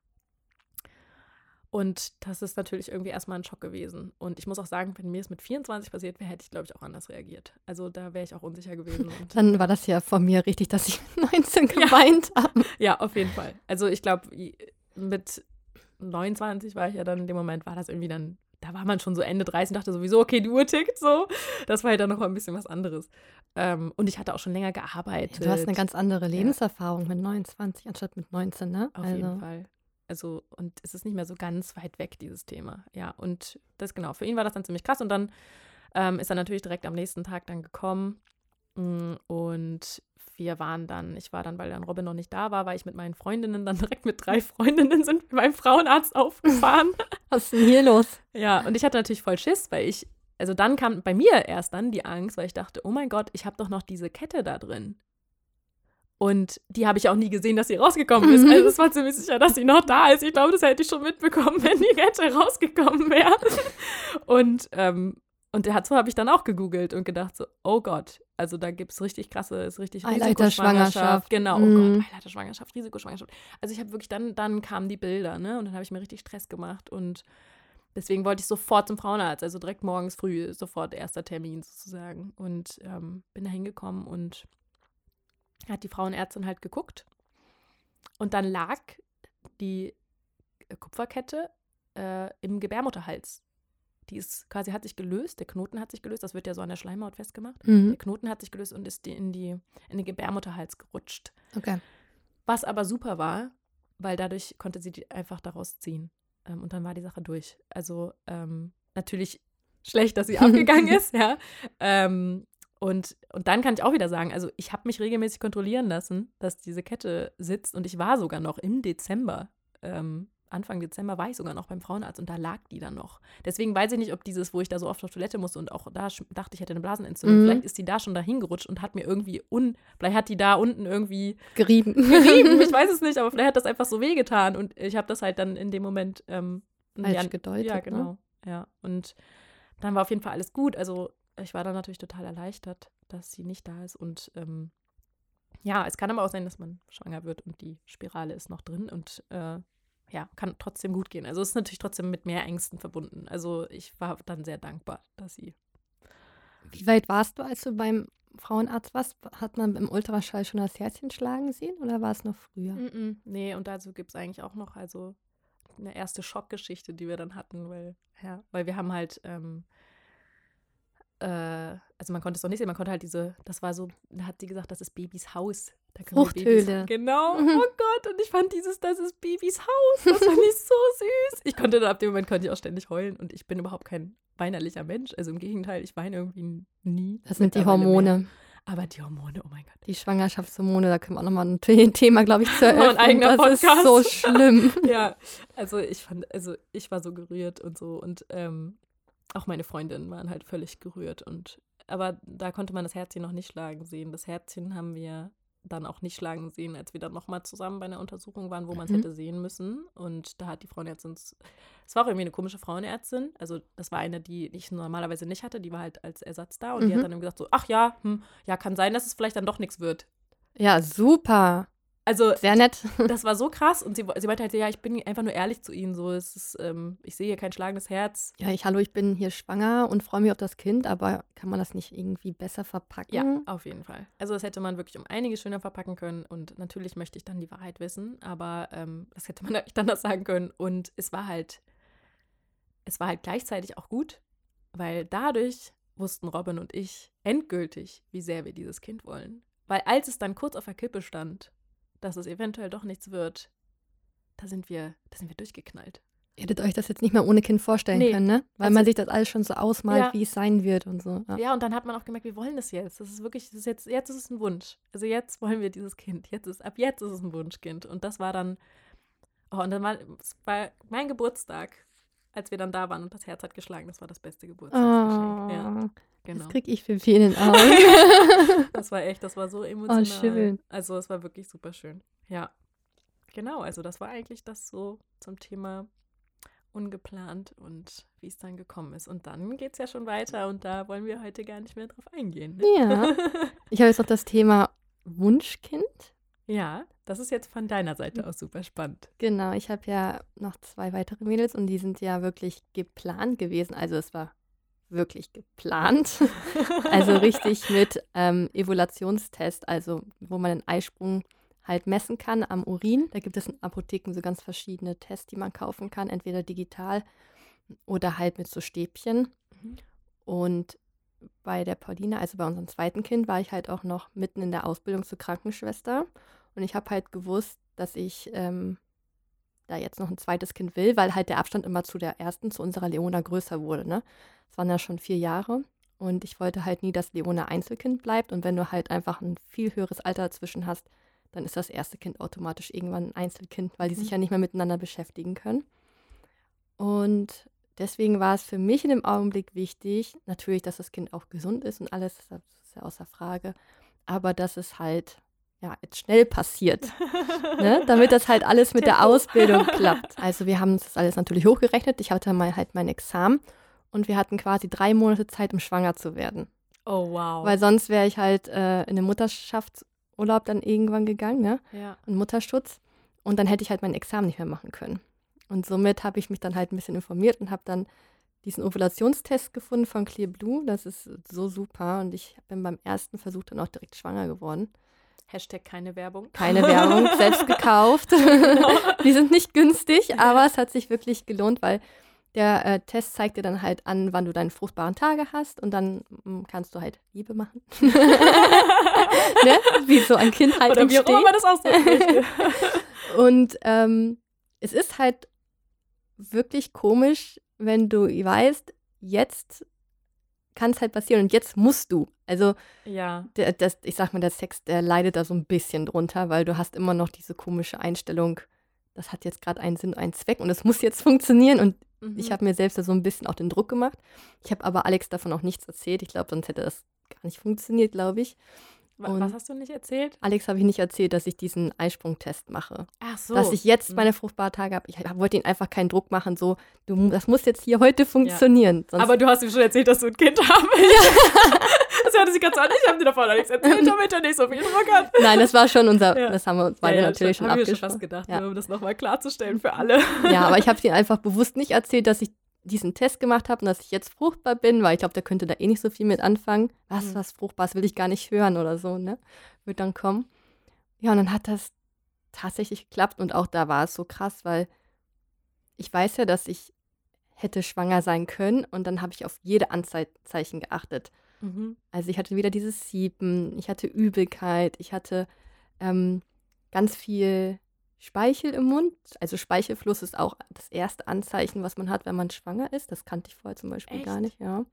und das ist natürlich irgendwie erstmal ein Schock gewesen. Und ich muss auch sagen, wenn mir es mit 24 passiert wäre, hätte ich, glaube ich, auch anders reagiert. Also da wäre ich auch unsicher gewesen. [laughs] Dann war das ja von mir richtig, dass ich 19 geweint ja. habe. [laughs] Ja, auf jeden Fall. Also ich glaube, mit 29 war ich ja dann in dem Moment, war das irgendwie dann, da war man schon so Ende 30 und dachte sowieso, okay, die Uhr tickt so. Das war halt dann noch mal ein bisschen was anderes. Ähm, und ich hatte auch schon länger gearbeitet. Du hast eine ganz andere Lebenserfahrung ja. mit 29 anstatt mit 19, ne? Auf also. jeden Fall. Also, und es ist nicht mehr so ganz weit weg, dieses Thema. Ja, und das genau, für ihn war das dann ziemlich krass. Und dann ähm, ist er natürlich direkt am nächsten Tag dann gekommen. Mm, und wir waren dann, ich war dann, weil dann Robin noch nicht da war, war ich mit meinen Freundinnen dann [laughs] direkt mit drei Freundinnen sind beim Frauenarzt aufgefahren. [laughs] Was ist denn hier los? Ja, und ich hatte natürlich voll Schiss, weil ich, also dann kam bei mir erst dann die Angst, weil ich dachte, oh mein Gott, ich habe doch noch diese Kette da drin. Und die habe ich auch nie gesehen, dass sie rausgekommen ist. Mhm. Also es war ziemlich sicher, dass sie noch da ist. Ich glaube, das hätte ich schon mitbekommen, [laughs] wenn die Rette rausgekommen wäre. Und, ähm, und dazu habe ich dann auch gegoogelt und gedacht so, oh Gott, also da gibt es richtig krasse, ist richtig Risikoschwangerschaft. Genau, oh mhm. Gott, Eileiterschwangerschaft, Risikoschwangerschaft. Also ich habe wirklich, dann, dann kamen die Bilder, ne? Und dann habe ich mir richtig Stress gemacht und deswegen wollte ich sofort zum Frauenarzt, also direkt morgens früh, sofort erster Termin sozusagen. Und ähm, bin da hingekommen und hat die Frauenärztin halt geguckt. Und dann lag die Kupferkette äh, im Gebärmutterhals. Die ist quasi hat sich gelöst, der Knoten hat sich gelöst, das wird ja so an der Schleimhaut festgemacht. Mhm. Der Knoten hat sich gelöst und ist die in, die, in den Gebärmutterhals gerutscht. Okay. Was aber super war, weil dadurch konnte sie die einfach daraus ziehen. Ähm, und dann war die Sache durch. Also ähm, natürlich schlecht, dass sie [laughs] abgegangen ist, ja. Ähm, und, und dann kann ich auch wieder sagen, also ich habe mich regelmäßig kontrollieren lassen, dass diese Kette sitzt und ich war sogar noch im Dezember ähm, Anfang Dezember war ich sogar noch beim Frauenarzt und da lag die dann noch. Deswegen weiß ich nicht, ob dieses, wo ich da so oft auf Toilette musste und auch da dachte, ich hätte eine Blasenentzündung, mhm. vielleicht ist die da schon dahin gerutscht und hat mir irgendwie un, vielleicht hat die da unten irgendwie gerieben. Gerieben, ich [laughs] weiß es nicht, aber vielleicht hat das einfach so wehgetan und ich habe das halt dann in dem Moment ähm, falsch ja, gedeutet. Ja, ne? genau. Ne? Ja, und dann war auf jeden Fall alles gut. Also ich war dann natürlich total erleichtert, dass sie nicht da ist und ähm, ja, es kann aber auch sein, dass man schwanger wird und die Spirale ist noch drin und äh, ja, kann trotzdem gut gehen. Also es ist natürlich trotzdem mit mehr Ängsten verbunden. Also ich war dann sehr dankbar, dass sie. Wie weit warst du, als du beim Frauenarzt warst? Hat man im Ultraschall schon das Herzchen schlagen sehen oder war es noch früher? Mm -mm, nee, und dazu gibt es eigentlich auch noch also eine erste Schockgeschichte, die wir dann hatten, weil, ja, weil wir haben halt ähm, äh, also man konnte es doch nicht sehen, man konnte halt diese, das war so, da hat sie gesagt, das ist Babys Haus. Fruchthöhle. Genau. [laughs] Mhm. Oh Gott, und ich fand dieses, das ist Babys Haus, das fand ich so [laughs] süß. Ich konnte dann ab dem Moment konnte ich auch ständig heulen und ich bin überhaupt kein weinerlicher Mensch. Also im Gegenteil, ich weine irgendwie nie. Das sind die Hormone. Mehr. Aber die Hormone, oh mein Gott. Die Schwangerschaftshormone, da können wir auch nochmal ein [laughs] Thema, glaube ich, zu eröffnen. Ein das ist so schlimm. ja, also ich fand, also ich war so gerührt und so und ähm, auch meine Freundinnen waren halt völlig gerührt und aber da konnte man das Herzchen noch nicht schlagen sehen. Das Herzchen haben wir dann auch nicht schlagen sehen, als wir dann nochmal zusammen bei einer Untersuchung waren, wo man es mhm. hätte sehen müssen. Und da hat die Frauenärztin, es war auch irgendwie eine komische Frauenärztin. Also das war eine, die ich normalerweise nicht hatte, die war halt als Ersatz da und mhm. die hat mhm. dann gesagt so, ach ja, hm, ja, kann sein, dass es vielleicht dann doch nichts wird. Ja, super. Also sehr nett. [laughs] Das war so krass und sie, sie meinte halt, ja, ich bin einfach nur ehrlich zu ihnen. So, es ist, ähm, ich sehe hier kein schlagendes Herz. Ja, ich, hallo, ich bin hier schwanger und freue mich auf das Kind, aber kann man das nicht irgendwie besser verpacken? Ja, auf jeden Fall. Also das hätte man wirklich um einiges schöner verpacken können und natürlich möchte ich dann die Wahrheit wissen, aber ähm, das hätte man [laughs] nicht anders sagen können. Und es war halt, es war halt gleichzeitig auch gut, weil dadurch wussten Robin und ich endgültig, wie sehr wir dieses Kind wollen. Weil als es dann kurz auf der Kippe stand dass es eventuell doch nichts wird, da sind wir, da sind wir durchgeknallt. Ihr hättet euch das jetzt nicht mehr ohne Kind vorstellen nee. können, ne? Weil also, man sich das alles schon so ausmalt, ja. wie es sein wird und so. Ja. ja. und dann hat man auch gemerkt, wir wollen das jetzt. Das ist wirklich, das ist jetzt, jetzt ist es ein Wunsch. Also jetzt wollen wir dieses Kind. Jetzt ist, ab jetzt ist es ein Wunschkind. Und das war dann, oh, und dann war, es war mein Geburtstag, als wir dann da waren und das Herz hat geschlagen. Das war das beste Geburtstagsgeschenk. Oh. Ja. Genau. Das kriege ich für viel in den Augen. [laughs] das war echt, das war so oh, emotional. Oh, schön. Also es war wirklich super schön. Ja. Genau, also das war eigentlich das so zum Thema ungeplant und wie es dann gekommen ist. Und dann geht es ja schon weiter und da wollen wir heute gar nicht mehr drauf eingehen. Ne? Ja. [laughs] Ich habe jetzt noch das Thema Wunschkind. Ja, das ist jetzt von deiner Seite aus super spannend. Genau, ich habe ja noch zwei weitere Mädels und die sind ja wirklich geplant gewesen. Also es war wirklich geplant. [laughs] also richtig mit ähm, Evaluationstest, also wo man den Eisprung halt messen kann am Urin. Da gibt es in Apotheken so ganz verschiedene Tests, die man kaufen kann, entweder digital oder halt mit so Stäbchen. Mhm. Und bei der Pauline, also bei unserem zweiten Kind, war ich halt auch noch mitten in der Ausbildung zur Krankenschwester. Und ich habe halt gewusst, dass ich ähm, da jetzt noch ein zweites Kind will, weil halt der Abstand immer zu der ersten, zu unserer Leona größer wurde. Ne? Es waren ja schon vier Jahre und ich wollte halt nie, dass Leona Einzelkind bleibt. Und wenn du halt einfach ein viel höheres Alter dazwischen hast, dann ist das erste Kind automatisch irgendwann ein Einzelkind, weil die mhm. sich ja nicht mehr miteinander beschäftigen können. Und deswegen war es für mich in dem Augenblick wichtig, natürlich, dass das Kind auch gesund ist und alles, das ist ja außer Frage, aber dass es halt ja, jetzt schnell passiert, ne? [laughs] damit das halt alles mit der Ausbildung [laughs] klappt. Also wir haben das alles natürlich hochgerechnet. Ich hatte mal halt mein Examen und wir hatten quasi drei Monate Zeit, um schwanger zu werden. Oh, wow. Weil sonst wäre ich halt äh, in den Mutterschaftsurlaub dann irgendwann gegangen, ne? Ja. Und Mutterschutz. Und dann hätte ich halt mein Examen nicht mehr machen können. Und somit habe ich mich dann halt ein bisschen informiert und habe dann diesen Ovulationstest gefunden von Clear Blue. Das ist so super. Und ich bin beim ersten Versuch dann auch direkt schwanger geworden. Hashtag keine Werbung. Keine [laughs] Werbung, selbst gekauft. Genau. [laughs] Die sind nicht günstig, aber es hat sich wirklich gelohnt, weil der äh, Test zeigt dir dann halt an, wann du deine fruchtbaren Tage hast und dann m, mm, kannst du halt Liebe machen. [laughs] ne? Wie so ein Kind halt Oder wie auch immer das ausdrückt. und ähm, es ist halt wirklich komisch, wenn du weißt, jetzt kann es halt passieren und jetzt musst du. Also, ja. Der, das, ich sag mal, der Sex, der leidet da so ein bisschen drunter, weil du hast immer noch diese komische Einstellung, das hat jetzt gerade einen Sinn, einen Zweck und es muss jetzt funktionieren und mhm. ich habe mir selbst da so ein bisschen auch den Druck gemacht. Ich habe aber Alex davon auch nichts erzählt. Ich glaube, sonst hätte das gar nicht funktioniert, glaube ich. Und Was hast du nicht erzählt? Alex habe ich nicht erzählt, dass ich diesen Eisprungtest mache. Ach so. Dass ich jetzt mhm. meine fruchtbare Tage habe. Ich wollte ihn einfach keinen Druck machen, so, du, das muss jetzt hier heute funktionieren. Ja. Aber du hast ihm schon erzählt, dass du ein Kind haben [laughs] willst. Ja. das hörte sich ganz an. Ich habe dir davon nichts erzählt, damit er nicht so viel Druck hat. [laughs] Nein, das war schon unser, ja. das haben wir uns beide ja, natürlich schon abgesprochen. Ich schon fast gedacht, um das nochmal klarzustellen für alle. Ja, aber ich habe dir einfach bewusst nicht erzählt, dass ich diesen Test gemacht habe und dass ich jetzt fruchtbar bin, weil ich glaube, der könnte da eh nicht so viel mit anfangen. Was, mhm. was fruchtbar will ich gar nicht hören oder so, ne? Wird dann kommen. Ja, und dann hat das tatsächlich geklappt und auch da war es so krass, weil ich weiß ja, dass ich hätte schwanger sein können und dann habe ich auf jede Anzeichen geachtet. Mhm. Also ich hatte wieder dieses Sieben, ich hatte Übelkeit, ich hatte ähm, ganz viel Speichel im Mund. Also Speichelfluss ist auch das erste Anzeichen, was man hat, wenn man schwanger ist. Das kannte ich vorher zum Beispiel Echt? gar nicht, ja.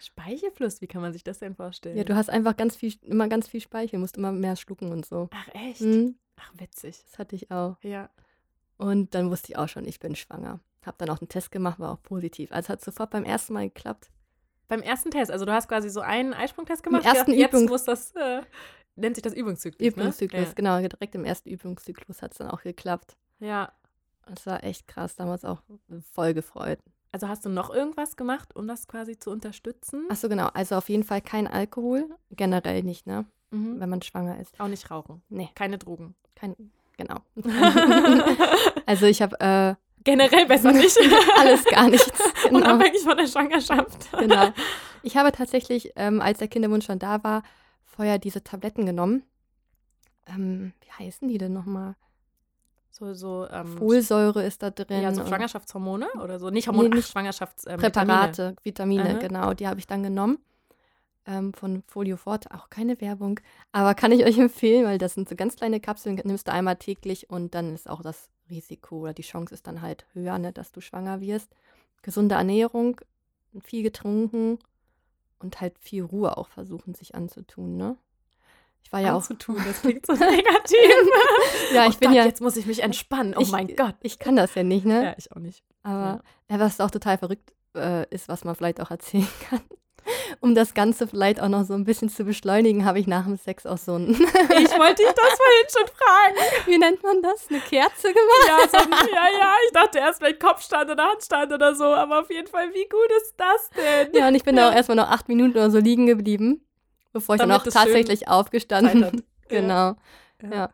Speichelfluss, wie kann man sich das denn vorstellen? Ja, du hast einfach ganz viel, immer ganz viel Speichel, musst immer mehr schlucken und so. Ach echt? Mhm. Ach witzig. Das hatte ich auch. Ja. Und dann wusste ich auch schon, ich bin schwanger. Hab dann auch einen Test gemacht, war auch positiv. Also hat sofort beim ersten Mal geklappt. Beim ersten Test, also du hast quasi so einen Eisprungtest gemacht. Im ersten jetzt Übung muss das äh, nennt sich das Übungszyklus. Ne? Übungszyklus, ne? genau. Direkt im ersten Übungszyklus hat es dann auch geklappt. Ja. Das war echt krass, damals auch voll gefreut. Also hast du noch irgendwas gemacht, um das quasi zu unterstützen? Achso, genau. Also auf jeden Fall kein Alkohol. Generell nicht, ne? Mhm. Wenn man schwanger ist. Auch nicht rauchen. Nee. Keine Drogen. Kein, genau. [laughs] also ich habe äh, Generell besser nicht. [laughs] Alles gar nichts. [laughs] Genau. Unabhängig von der Schwangerschaft. genau. Ich habe tatsächlich, ähm, als der Kinderwunsch schon da war, vorher diese Tabletten genommen. Ähm, wie heißen die denn nochmal? So, so ähm, Folsäure ist da drin. Ja, so Schwangerschaftshormone oder so. Nicht Hormone, nee, nicht Schwangerschaftspräparate, ähm, Vitamine, Vitamine genau. Die habe ich dann genommen. Ähm, von Folio Forte, auch keine Werbung. Aber kann ich euch empfehlen, weil das sind so ganz kleine Kapseln, nimmst du einmal täglich und dann ist auch das Risiko oder die Chance ist dann halt höher, ne, dass du schwanger wirst. Gesunde Ernährung, viel getrunken und halt viel Ruhe auch versuchen, sich anzutun, ne? Ich war ja auch. Anzutun, [laughs] das klingt so negativ. [laughs] ja, ich oh bin Gott, ja. Jetzt muss ich mich entspannen. Oh ich, mein Gott. Ich kann das ja nicht, ne? Ja, ich auch nicht. Aber ja. was auch total verrückt äh, ist, was man vielleicht auch erzählen [laughs] kann um das Ganze vielleicht auch noch so ein bisschen zu beschleunigen, habe ich nach dem Sex auch so ein. [laughs] ich wollte dich das vorhin schon fragen. Wie nennt man das? Eine Kerze gemacht? Ja, so ja, ja, ich dachte erst vielleicht Kopfstand oder Handstand oder so, aber auf jeden Fall, wie gut ist das denn? Ja, und ich bin ja. da auch erstmal noch acht Minuten oder so liegen geblieben, bevor ich Damit dann auch tatsächlich aufgestanden bin. [laughs] Genau. Ja. ja.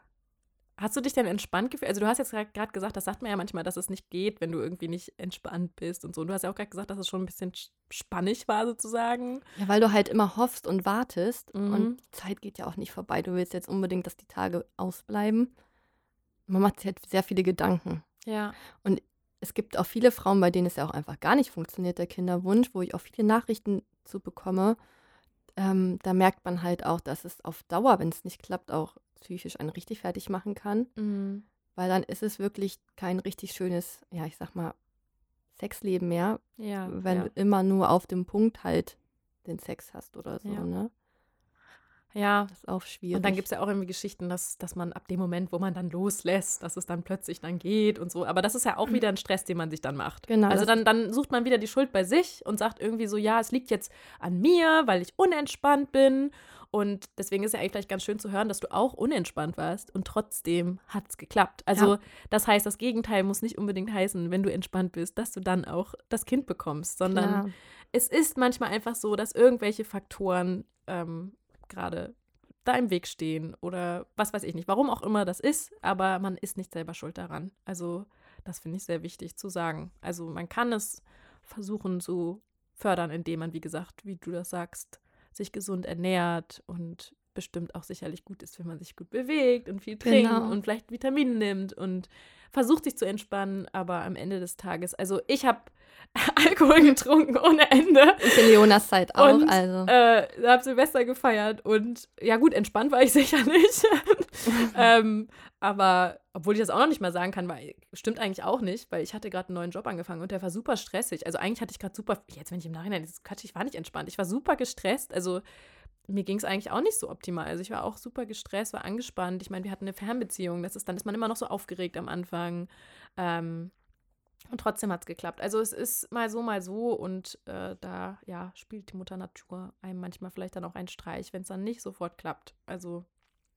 Hast du dich denn entspannt gefühlt? Also du hast jetzt gerade gesagt, das sagt man ja manchmal, dass es nicht geht, wenn du irgendwie nicht entspannt bist und so. Und du hast ja auch gerade gesagt, dass es schon ein bisschen spannig war sozusagen. Ja, weil du halt immer hoffst und wartest mhm. und Zeit geht ja auch nicht vorbei. Du willst jetzt unbedingt, dass die Tage ausbleiben. Man macht sich halt sehr viele Gedanken. Ja. Und es gibt auch viele Frauen, bei denen es ja auch einfach gar nicht funktioniert, der Kinderwunsch, wo ich auch viele Nachrichten zu bekomme. Ähm, da merkt man halt auch, dass es auf Dauer, wenn es nicht klappt, auch psychisch einen richtig fertig machen kann. Mhm. Weil dann ist es wirklich kein richtig schönes, ja, ich sag mal, Sexleben mehr, ja, wenn ja. du immer nur auf dem Punkt halt den Sex hast oder so, ja. ne? Ja. Das ist auch schwierig. Und dann gibt es ja auch irgendwie Geschichten, dass, dass man ab dem Moment, wo man dann loslässt, dass es dann plötzlich dann geht und so. Aber das ist ja auch wieder ein Stress, den man sich dann macht. Genau. Also dann, dann sucht man wieder die Schuld bei sich und sagt irgendwie so, ja, es liegt jetzt an mir, weil ich unentspannt bin und deswegen ist ja eigentlich vielleicht ganz schön zu hören, dass du auch unentspannt warst und trotzdem hat es geklappt. Also ja. das heißt, das Gegenteil muss nicht unbedingt heißen, wenn du entspannt bist, dass du dann auch das Kind bekommst, sondern Klar. es ist manchmal einfach so, dass irgendwelche Faktoren ähm, gerade da im Weg stehen oder was weiß ich nicht, warum auch immer das ist, aber man ist nicht selber schuld daran. Also Das finde ich sehr wichtig zu sagen. Also man kann es versuchen zu fördern, indem man, wie gesagt, wie du das sagst, sich gesund ernährt und bestimmt auch sicherlich gut ist, wenn man sich gut bewegt und viel trinkt genau. und vielleicht Vitamine nimmt und versucht sich zu entspannen, aber am Ende des Tages, also ich habe [laughs] Alkohol getrunken ohne Ende. Ich in Jonas Zeit auch, und, also. Äh, habe Silvester gefeiert und ja gut, entspannt war ich [laughs] sicher nicht. [laughs] ähm, aber obwohl ich das auch noch nicht mal sagen kann, weil stimmt eigentlich auch nicht, weil ich hatte gerade einen neuen Job angefangen und der war super stressig. Also eigentlich hatte ich gerade super, jetzt wenn ich im Nachhinein, Quatsch, ich war nicht entspannt, ich war super gestresst. Also mir ging es eigentlich auch nicht so optimal. Also ich war auch super gestresst, war angespannt. Ich meine, wir hatten eine Fernbeziehung. Das ist dann ist man immer noch so aufgeregt am Anfang. Ähm, und trotzdem hat es geklappt. Also es ist mal so, mal so. Und äh, da ja, spielt die Mutter Natur einem manchmal vielleicht dann auch einen Streich, wenn es dann nicht sofort klappt. Also.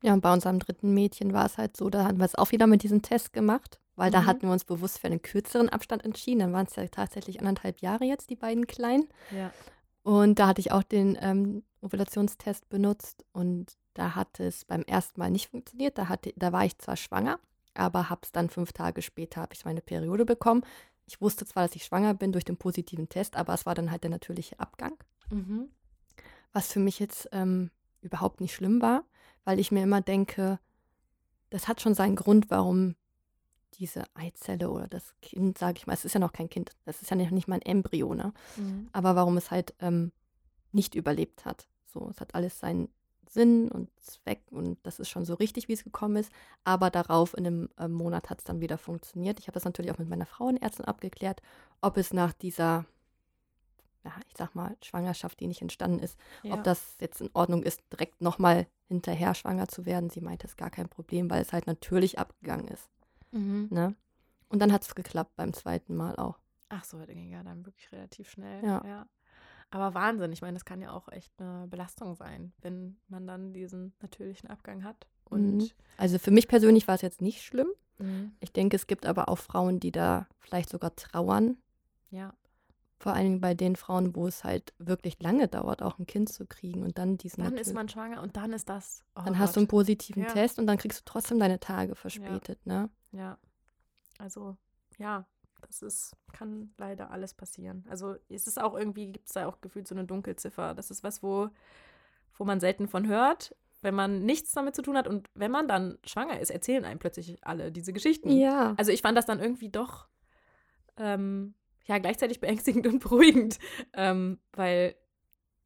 Ja, und bei unserem dritten Mädchen war es halt so, da hatten wir es auch wieder mit diesem Test gemacht, weil mhm. da hatten wir uns bewusst für einen kürzeren Abstand entschieden. Dann waren es ja tatsächlich anderthalb Jahre jetzt, die beiden Kleinen. Ja. Und da hatte ich auch den ähm, Ovulationstest benutzt und da hat es beim ersten Mal nicht funktioniert. Da, hatte, da war ich zwar schwanger, aber habe es dann fünf Tage später, habe ich meine Periode bekommen. Ich wusste zwar, dass ich schwanger bin durch den positiven Test, aber es war dann halt der natürliche Abgang. Mhm. Was für mich jetzt ähm, überhaupt nicht schlimm war, weil ich mir immer denke, das hat schon seinen Grund, warum diese Eizelle oder das Kind, sage ich mal, es ist ja noch kein Kind, das ist ja nicht, nicht mal ein Embryo, ne? Mhm. Aber warum es halt ähm, nicht überlebt hat. So, es hat alles seinen Sinn und Zweck und das ist schon so richtig, wie es gekommen ist. Aber darauf in einem äh, Monat hat es dann wieder funktioniert. Ich habe das natürlich auch mit meiner Frauenärztin abgeklärt, ob es nach dieser, ja, ich sag mal, Schwangerschaft, die nicht entstanden ist, ja. ob das jetzt in Ordnung ist, direkt nochmal hinterher schwanger zu werden. Sie meinte, es ist gar kein Problem, weil es halt natürlich abgegangen ist. Mhm. Ne? Und dann hat es geklappt beim zweiten Mal auch. Ach so, das ging ja dann wirklich relativ schnell. Ja. ja. Aber Wahnsinn, ich meine, das kann ja auch echt eine Belastung sein, wenn man dann diesen natürlichen Abgang hat. Und mhm. Also für mich persönlich war es jetzt nicht schlimm. Mhm. Ich denke, es gibt aber auch Frauen, die da vielleicht sogar trauern. Ja. Vor allem bei den Frauen, wo es halt wirklich lange dauert, auch ein Kind zu kriegen und dann diesen. Dann ist man schwanger und dann ist das. Oh dann Gott. hast du einen positiven ja. Test und dann kriegst du trotzdem deine Tage verspätet, ja. ne? Ja. Also, ja, das ist, kann leider alles passieren. Also es ist auch irgendwie, gibt es da auch gefühlt so eine Dunkelziffer. Das ist was, wo, wo man selten von hört, wenn man nichts damit zu tun hat. Und wenn man dann schwanger ist, erzählen einem plötzlich alle diese Geschichten. Ja. Also ich fand das dann irgendwie doch ähm, ja gleichzeitig beängstigend [laughs] und beruhigend, ähm, weil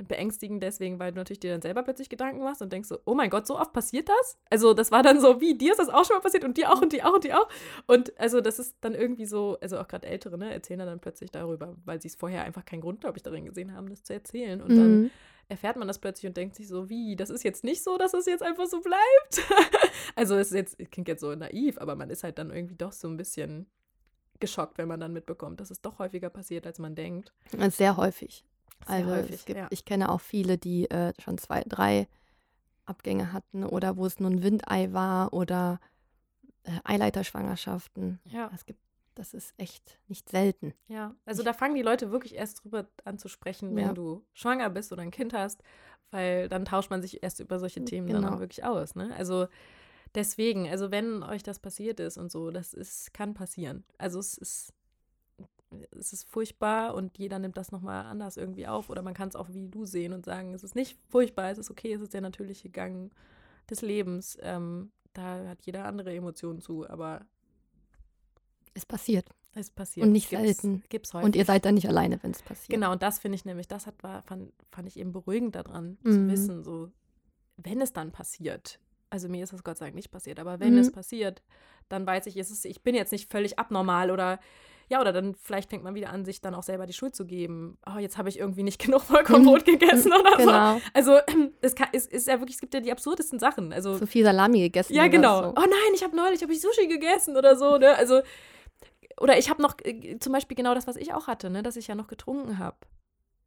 beängstigend deswegen, weil du natürlich dir dann selber plötzlich Gedanken machst und denkst so, oh mein Gott, so oft passiert das? Also das war dann so, wie, dir ist das auch schon mal passiert und dir auch und dir auch und dir auch. Und also das ist dann irgendwie so, also auch gerade Ältere, ne, erzählen dann plötzlich darüber, weil sie es vorher einfach keinen Grund, glaube ich, darin gesehen haben, das zu erzählen. Und mhm. dann erfährt man das plötzlich und denkt sich so, wie, das ist jetzt nicht so, dass es jetzt einfach so bleibt. [laughs] also es ist jetzt, klingt jetzt so naiv, aber man ist halt dann irgendwie doch so ein bisschen geschockt, wenn man dann mitbekommt, dass es doch häufiger passiert, als man denkt. Sehr häufig. Also häufig, es gibt, ja. ich kenne auch viele, die äh, schon zwei, drei Abgänge hatten oder wo es nur ein Windei war oder äh, Eileiterschwangerschaften. Ja. Es gibt, das ist echt nicht selten. Ja, also ich, da fangen die Leute wirklich erst drüber an zu sprechen, wenn ja. du schwanger bist oder ein Kind hast, weil dann tauscht man sich erst über solche Themen genau. dann auch wirklich aus. Ne? Also deswegen, also wenn euch das passiert ist und so, das ist, kann passieren. Also es ist, es ist furchtbar und jeder nimmt das nochmal anders irgendwie auf. Oder man kann es auch wie du sehen und sagen, es ist nicht furchtbar, es ist okay, es ist der natürliche Gang des Lebens. Ähm, da hat jeder andere Emotionen zu, aber es passiert. Es passiert. Und nicht gibt's, selten. Gibt's häufig. Und ihr seid da nicht alleine, wenn es passiert. Genau, und das finde ich nämlich, das hat, war, fand, fand ich eben beruhigend daran, mhm. zu wissen, so, wenn es dann passiert, also mir ist das Gott sei Dank nicht passiert, aber wenn mhm. es passiert, dann weiß ich, ist ich bin jetzt nicht völlig abnormal oder ja, oder dann vielleicht fängt man wieder an, sich dann auch selber die Schuld zu geben. Oh, jetzt habe ich irgendwie nicht [laughs] genug Vollkornbrot gegessen oder genau. so. Also [clears throat] es, kann, es ist ja wirklich, es gibt ja die absurdesten Sachen. Also, zu viel Salami gegessen. Ja, genau. So. Oh nein, ich habe neulich habe ich Sushi gegessen oder so. Ne? Also oder ich habe noch äh, zum Beispiel genau das, was ich auch hatte, ne? dass ich ja noch getrunken habe.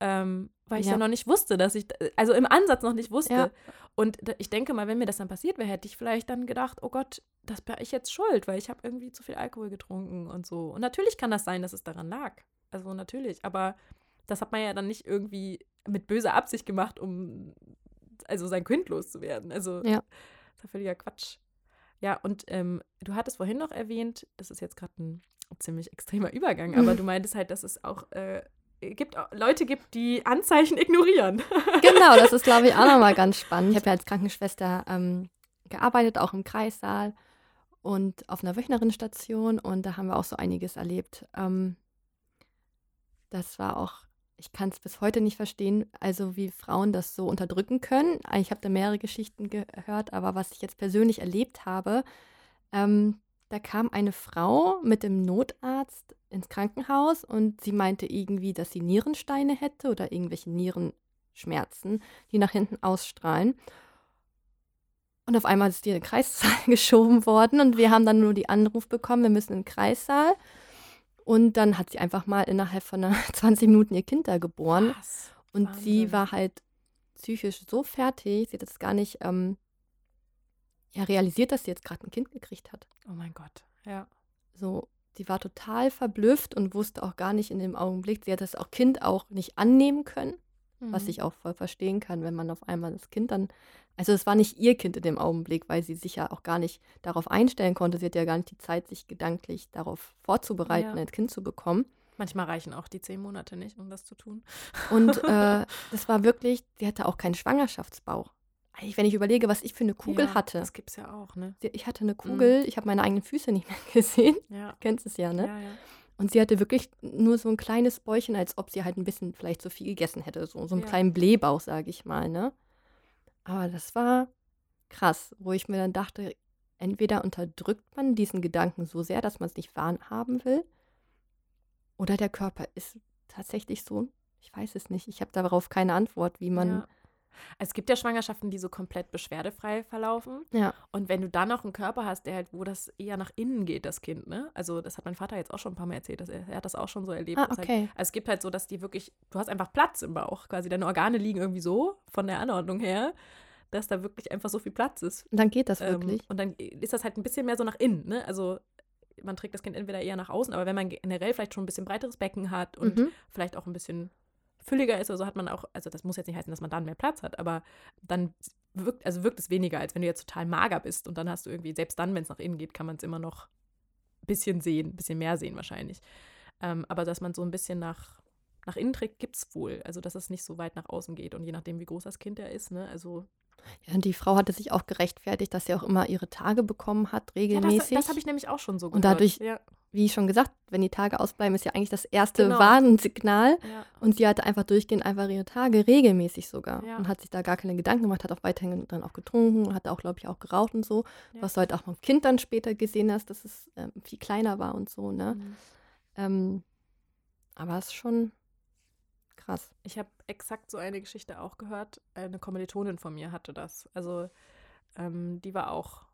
Ähm, weil ich ja. ja. noch nicht wusste, dass ich, also im Ansatz noch nicht wusste. Ja. Und ich denke mal, wenn mir das dann passiert wäre, hätte ich vielleicht dann gedacht, oh Gott, das bin ich jetzt schuld, weil ich habe irgendwie zu viel Alkohol getrunken und so. Und natürlich kann das sein, dass es daran lag. Also natürlich, aber das hat man ja dann nicht irgendwie mit böser Absicht gemacht, um also sein Kind loszuwerden. Also ja. das ist ja völliger Quatsch. Ja, und ähm, du hattest vorhin noch erwähnt, das ist jetzt gerade ein ziemlich extremer Übergang, aber [laughs] du meintest halt, dass es auch äh, gibt, Leute gibt, die Anzeichen ignorieren. [laughs] genau, das ist, glaube ich, auch nochmal ganz spannend. Ich habe ja als Krankenschwester ähm, gearbeitet, auch im Kreissaal und auf einer Wöchnerinnenstation und da haben wir auch so einiges erlebt. Ähm, das war auch, ich kann es bis heute nicht verstehen, also wie Frauen das so unterdrücken können. Ich habe da mehrere Geschichten gehört, aber was ich jetzt persönlich erlebt habe, ähm, da kam eine Frau mit dem Notarzt ins Krankenhaus und sie meinte irgendwie, dass sie Nierensteine hätte oder irgendwelche Nierenschmerzen, die nach hinten ausstrahlen. Und auf einmal ist die in den Kreissaal [laughs] geschoben worden und wir haben dann nur die Anruf bekommen, wir müssen in den Kreissaal. Und dann hat sie einfach mal innerhalb von 20 [laughs] Minuten ihr Kind da geboren. Was? Und Wahnsinn. sie war halt psychisch so fertig, sie hat das gar nicht ähm, ja, realisiert, dass sie jetzt gerade ein Kind gekriegt hat. Oh mein Gott, ja. So, sie war total verblüfft und wusste auch gar nicht in dem Augenblick, sie hat das auch Kind auch nicht annehmen können, mhm. was ich auch voll verstehen kann, wenn man auf einmal das Kind dann, also es war nicht ihr Kind in dem Augenblick, weil sie sich ja auch gar nicht darauf einstellen konnte. Sie hat ja gar nicht die Zeit, sich gedanklich darauf vorzubereiten, ja. ein Kind zu bekommen. Manchmal reichen auch die zehn Monate nicht, um das zu tun. Und [laughs] äh, das war wirklich, sie hatte auch keinen Schwangerschaftsbauch wenn ich überlege, was ich für eine Kugel ja, hatte. Das gibt es ja auch, ne? Ich hatte eine Kugel, mhm. ich habe meine eigenen Füße nicht mehr [laughs] gesehen. Ja. Du kennst es ja, ne? Ja, ja. Und sie hatte wirklich nur so ein kleines Bäuchchen, als ob sie halt ein bisschen vielleicht zu viel gegessen hätte. So, so einen ja. kleinen Blähbauch, sage ich mal, ne? Aber das war krass, wo ich mir dann dachte, entweder unterdrückt man diesen Gedanken so sehr, dass man es nicht wahrhaben will, oder der Körper ist tatsächlich so, ich weiß es nicht. Ich habe darauf keine Antwort, wie man. Es gibt ja Schwangerschaften, die so komplett beschwerdefrei verlaufen. Ja. Und wenn du dann noch einen Körper hast, der halt, wo das eher nach innen geht, das Kind, ne? Also, das hat mein Vater jetzt auch schon ein paar Mal erzählt, dass er, er hat das auch schon so erlebt. Ah, halt okay. Halt, also es gibt halt so, dass die wirklich, du hast einfach Platz im Bauch, quasi deine Organe liegen irgendwie so von der Anordnung her, dass da wirklich einfach so viel Platz ist. Und dann geht das ähm, wirklich. Und dann ist das halt ein bisschen mehr so nach innen, ne? Also man trägt das Kind entweder eher nach außen, aber wenn man generell vielleicht schon ein bisschen breiteres Becken hat und mhm. vielleicht auch ein bisschen fülliger ist, also hat man auch, also das muss jetzt nicht heißen, dass man dann mehr Platz hat, aber dann wirkt, also wirkt es weniger, als wenn du jetzt total mager bist und dann hast du irgendwie, selbst dann, wenn es nach innen geht, kann man es immer noch ein bisschen sehen, ein bisschen mehr sehen wahrscheinlich. Ähm, aber dass man so ein bisschen nach, nach innen trägt, gibt es wohl. Also dass es nicht so weit nach außen geht und je nachdem, wie groß das Kind ja ist, ne, also ja, und die Frau hatte sich auch gerechtfertigt, dass sie auch immer ihre Tage bekommen hat, regelmäßig. Ja, das, das habe ich nämlich auch schon so gehört. Und dadurch, ja wie schon gesagt, wenn die Tage ausbleiben, ist ja eigentlich das erste genau. Warnsignal. Ja. Und sie hatte einfach durchgehend einfach ihre Tage, regelmäßig sogar. Und hat sich da gar keine Gedanken gemacht, hat auch weiterhin dann auch getrunken, hat auch, glaube ich, auch geraucht und so. Was du halt auch beim Kind dann später gesehen hast, dass es ähm, viel kleiner war und so, ne? Mhm. Ähm, aber es ist schon krass. Ich habe exakt so eine Geschichte auch gehört. Eine Kommilitonin von mir hatte das. Also ähm, die war auch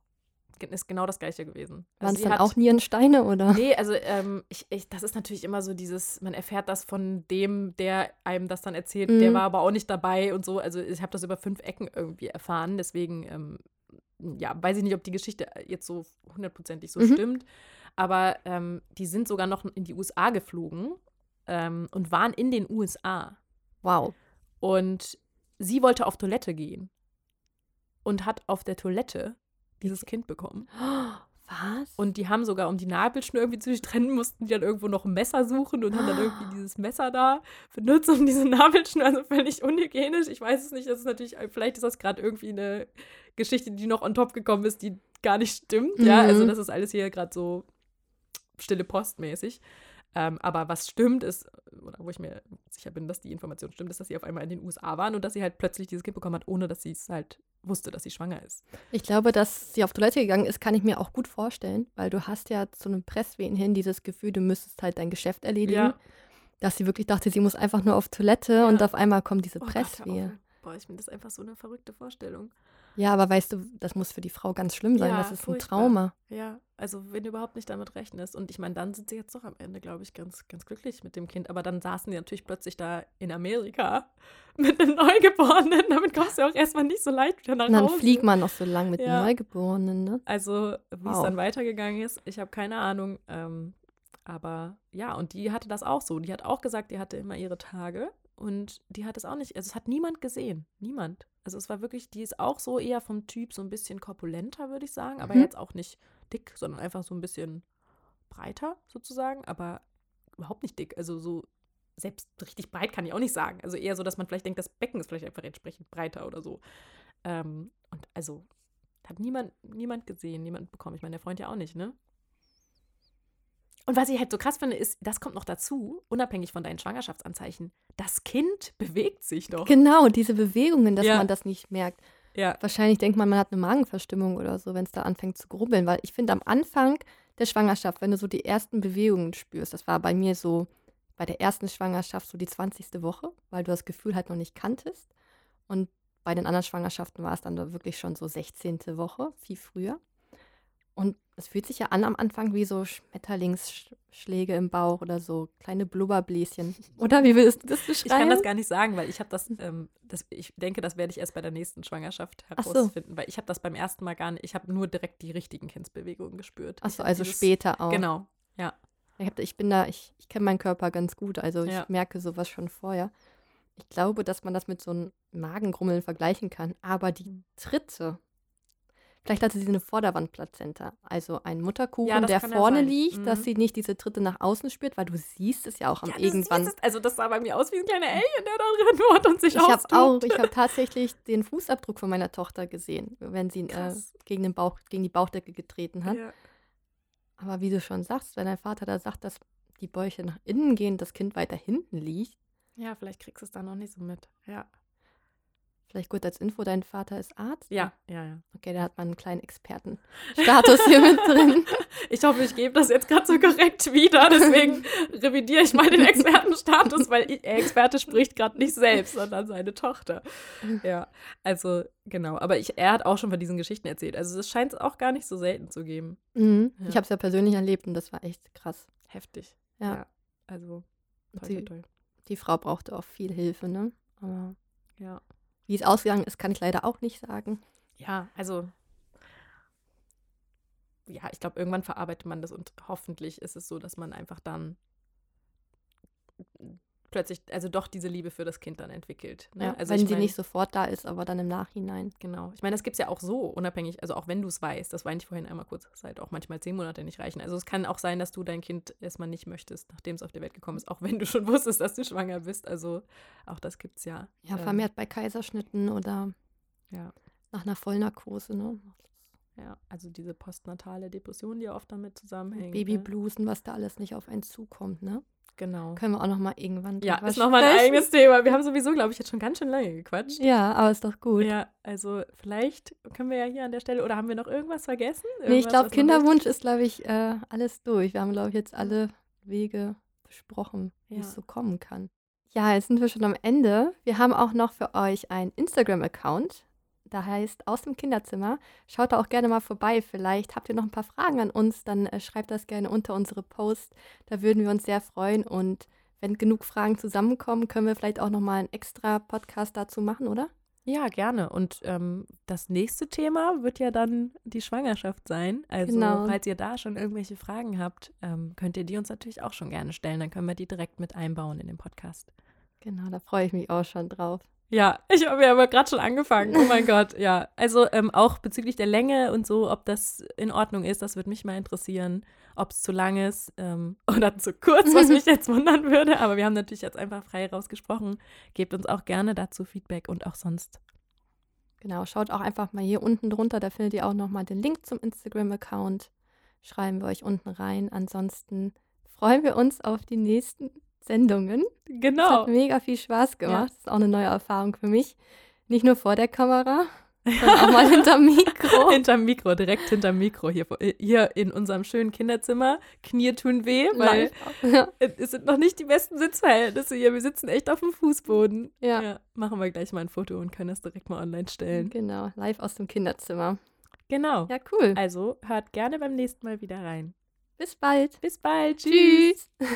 ist genau das gleiche gewesen. Also Waren es dann hat, auch Nierensteine oder? Nee, also ähm, ich, ich, das ist natürlich immer so dieses, man erfährt das von dem, der einem das dann erzählt, mhm. der war aber auch nicht dabei und so. Also ich habe das über fünf Ecken irgendwie erfahren, deswegen, ähm, ja, weiß ich nicht, ob die Geschichte jetzt so hundertprozentig so mhm. stimmt. Aber ähm, die sind sogar noch in die USA geflogen ähm, und waren in den USA. Wow. Und sie wollte auf Toilette gehen und hat auf der Toilette dieses Kind bekommen. Was? Und die haben sogar, um die Nabelschnur irgendwie zu trennen, mussten die dann irgendwo noch ein Messer suchen und haben dann irgendwie [gasps] dieses Messer da benutzt, um diese Nabelschnur, also völlig unhygienisch. Ich weiß es nicht, das ist natürlich, vielleicht ist das gerade irgendwie eine Geschichte, die noch on top gekommen ist, die gar nicht stimmt. Mhm. Ja, also das ist alles hier gerade so stille Postmäßig. Ähm, aber was stimmt ist, oder wo ich mir sicher bin, dass die Information stimmt, ist, dass sie auf einmal in den USA waren und dass sie halt plötzlich dieses Kind bekommen hat, ohne dass sie es halt wusste, dass sie schwanger ist. Ich glaube, dass sie auf Toilette gegangen ist, kann ich mir auch gut vorstellen, weil du hast ja zu einem Presswehen hin dieses Gefühl, du müsstest halt dein Geschäft erledigen. Ja. Dass sie wirklich dachte, sie muss einfach nur auf Toilette ja. und auf einmal kommt diese oh Presswehe. Boah, ich finde das einfach so eine verrückte Vorstellung. Ja, aber weißt du, das muss für die Frau ganz schlimm sein. Ja, das ist furchtbar. ein Trauma. Ja, also wenn du überhaupt nicht damit rechnest. Und ich meine, dann sind sie jetzt doch am Ende, glaube ich, ganz, ganz glücklich mit dem Kind. Aber dann saßen die natürlich plötzlich da in Amerika [laughs] mit einem Neugeborenen. Damit kommst du auch erstmal nicht so leicht wieder nach Hause. Und dann fliegt man noch so lang mit ja. einem Neugeborenen, ne? Also, wie wow. es dann weitergegangen ist, ich habe keine Ahnung. Ähm, aber ja, und die hatte das auch so. Die hat auch gesagt, die hatte immer ihre Tage. Und die hat es auch nicht, also es hat niemand gesehen. Niemand. Also es war wirklich, die ist auch so eher vom Typ so ein bisschen korpulenter, würde ich sagen, aber mhm. jetzt auch nicht dick, sondern einfach so ein bisschen breiter sozusagen, aber überhaupt nicht dick. Also so selbst richtig breit kann ich auch nicht sagen. Also eher so, dass man vielleicht denkt, das Becken ist vielleicht einfach entsprechend breiter oder so. Ähm, und also hat niemand, niemand gesehen, niemand bekommen. Ich meine, der Freund ja auch nicht, ne? Und was ich halt so krass finde, ist, das kommt noch dazu, unabhängig von deinen Schwangerschaftsanzeichen. Das Kind bewegt sich doch. Genau, diese Bewegungen, dass ja. man das nicht merkt. Ja. Wahrscheinlich denkt man, man hat eine Magenverstimmung oder so, wenn es da anfängt zu grubbeln. Weil ich finde, am Anfang der Schwangerschaft, wenn du so die ersten Bewegungen spürst, das war bei mir so bei der ersten Schwangerschaft so die 20. Woche, weil du das Gefühl halt noch nicht kanntest. Und bei den anderen Schwangerschaften war es dann wirklich schon so 16. Woche, viel früher. Und es fühlt sich ja an am Anfang wie so Schmetterlingsschläge im Bauch oder so kleine Blubberbläschen. [laughs] Oder wie willst du das beschreiben? Ich kann das gar nicht sagen, weil ich habe das, ähm, das, ich denke, das werde ich erst bei der nächsten Schwangerschaft herausfinden, so. weil ich habe das beim ersten Mal gar nicht, ich habe nur direkt die richtigen Kindsbewegungen gespürt. Achso, also dieses, später auch. Genau, ja. Ich, hab, ich bin da, ich, ich kenne meinen Körper ganz gut, also ich ja. merke sowas schon vorher. Ich glaube, dass man das mit so einem Magengrummeln vergleichen kann, aber die Tritte, Vielleicht hatte sie eine Vorderwandplazenta, also ein Mutterkuchen, ja, der vorne liegt, mhm. dass sie nicht diese Tritte nach außen spürt, weil du siehst es ja auch am ja, irgendwann. Es. Also das sah bei mir aus wie ein kleiner Alien, der da drin wohnt und sich Ich habe auch, ich habe tatsächlich den Fußabdruck von meiner Tochter gesehen, wenn sie äh, gegen den Bauch, gegen die Bauchdecke getreten hat. Ja. Aber wie du schon sagst, wenn dein Vater da sagt, dass die Bäuche nach innen gehen, das Kind weiter hinten liegt. Ja, vielleicht kriegst du es da noch nicht so mit. Ja. Vielleicht gut als Info, dein Vater ist Arzt? Ja, ja, ja. Okay, da hat man einen kleinen Expertenstatus hier mit drin. [laughs] Ich hoffe, ich gebe das jetzt gerade so korrekt wieder. Deswegen [laughs] revidiere ich mal den Expertenstatus, weil der Experte spricht gerade nicht selbst, sondern seine Tochter. Ja, also genau. Aber ich, er hat auch schon von diesen Geschichten erzählt. Also es scheint es auch gar nicht so selten zu geben. Mhm. Ja. Ich habe es ja persönlich erlebt und das war echt krass. Heftig. Ja. ja. Also toll, die, toll. die Frau brauchte auch viel Hilfe, ne? Aber ja. Wie es ausgegangen ist, kann ich leider auch nicht sagen. Ja, also ja, ich glaube, irgendwann verarbeitet man das und hoffentlich ist es so, dass man einfach dann plötzlich, also doch diese Liebe für das Kind dann entwickelt. Ne? Ja, also wenn sie mein, nicht sofort da ist, aber dann im Nachhinein. Genau. Ich meine, das gibt es ja auch so, unabhängig, also auch wenn du es weißt, das war ich vorhin einmal kurz, halt auch manchmal zehn Monate nicht reichen. Also es kann auch sein, dass du dein Kind erstmal nicht möchtest, nachdem es auf die Welt gekommen ist, auch wenn du schon [laughs] wusstest, dass du schwanger bist. Also auch das gibt es ja. Ja, ähm, vermehrt bei Kaiserschnitten oder ja. nach einer Vollnarkose, ne? Ja, also diese postnatale Depression, die oft damit zusammenhängt. Babybluesen, ne? was da alles nicht auf einen zukommt, ne? Genau. Können wir auch noch mal irgendwann Ja, ist nochmal ein eigenes Thema. Wir haben sowieso, glaube ich, jetzt schon ganz schön lange gequatscht. Ja, aber ist doch gut. Ja, also vielleicht können wir ja hier an der Stelle, oder haben wir noch irgendwas vergessen? Irgendwas, nee, ich glaube, Kinderwunsch ist, glaube ich, äh, alles durch. Wir haben, glaube ich, jetzt alle Wege besprochen, wie ja. es so kommen kann. Ja, jetzt sind wir schon am Ende. Wir haben auch noch für euch einen Instagram-Account da heißt aus dem Kinderzimmer. Schaut da auch gerne mal vorbei. Vielleicht habt ihr noch ein paar Fragen an uns, dann äh, schreibt das gerne unter unsere Post. Da würden wir uns sehr freuen. Und wenn genug Fragen zusammenkommen, können wir vielleicht auch noch mal einen extra Podcast dazu machen, oder? Ja, gerne. Und ähm, das nächste Thema wird ja dann die Schwangerschaft sein. Also, genau. falls ihr da schon irgendwelche Fragen habt, ähm, könnt ihr die uns natürlich auch schon gerne stellen. Dann können wir die direkt mit einbauen in den Podcast. Genau, da freue ich mich auch schon drauf. Ja, ich habe ja aber gerade schon angefangen. Oh mein [laughs] Gott, ja. Also ähm, auch bezüglich der Länge und so, ob das in Ordnung ist, das würde mich mal interessieren. Ob es zu lang ist ähm, [laughs] oder zu kurz, was mich [laughs] jetzt wundern würde. Aber wir haben natürlich jetzt einfach frei rausgesprochen. Gebt uns auch gerne dazu Feedback und auch sonst. Genau, schaut auch einfach mal hier unten drunter, da findet ihr auch nochmal den Link zum Instagram-Account. Schreiben wir euch unten rein. Ansonsten freuen wir uns auf die nächsten Sendungen. Genau. Es hat mega viel Spaß gemacht. Ja. Das ist auch eine neue Erfahrung für mich. Nicht nur vor der Kamera, sondern auch mal [laughs] hinterm Mikro. [laughs] hinterm Mikro, direkt hinterm Mikro hier, hier in unserem schönen Kinderzimmer. Knie tun weh, weil ja. [laughs] es sind noch nicht die besten Sitzverhältnisse hier. Wir sitzen echt auf dem Fußboden. Ja. ja. Machen wir gleich mal ein Foto und können das direkt mal online stellen. Genau, live aus dem Kinderzimmer. Genau. Ja, cool. Also hört gerne beim nächsten Mal wieder rein. Bis bald. Bis bald. Tschüss. Tschüss.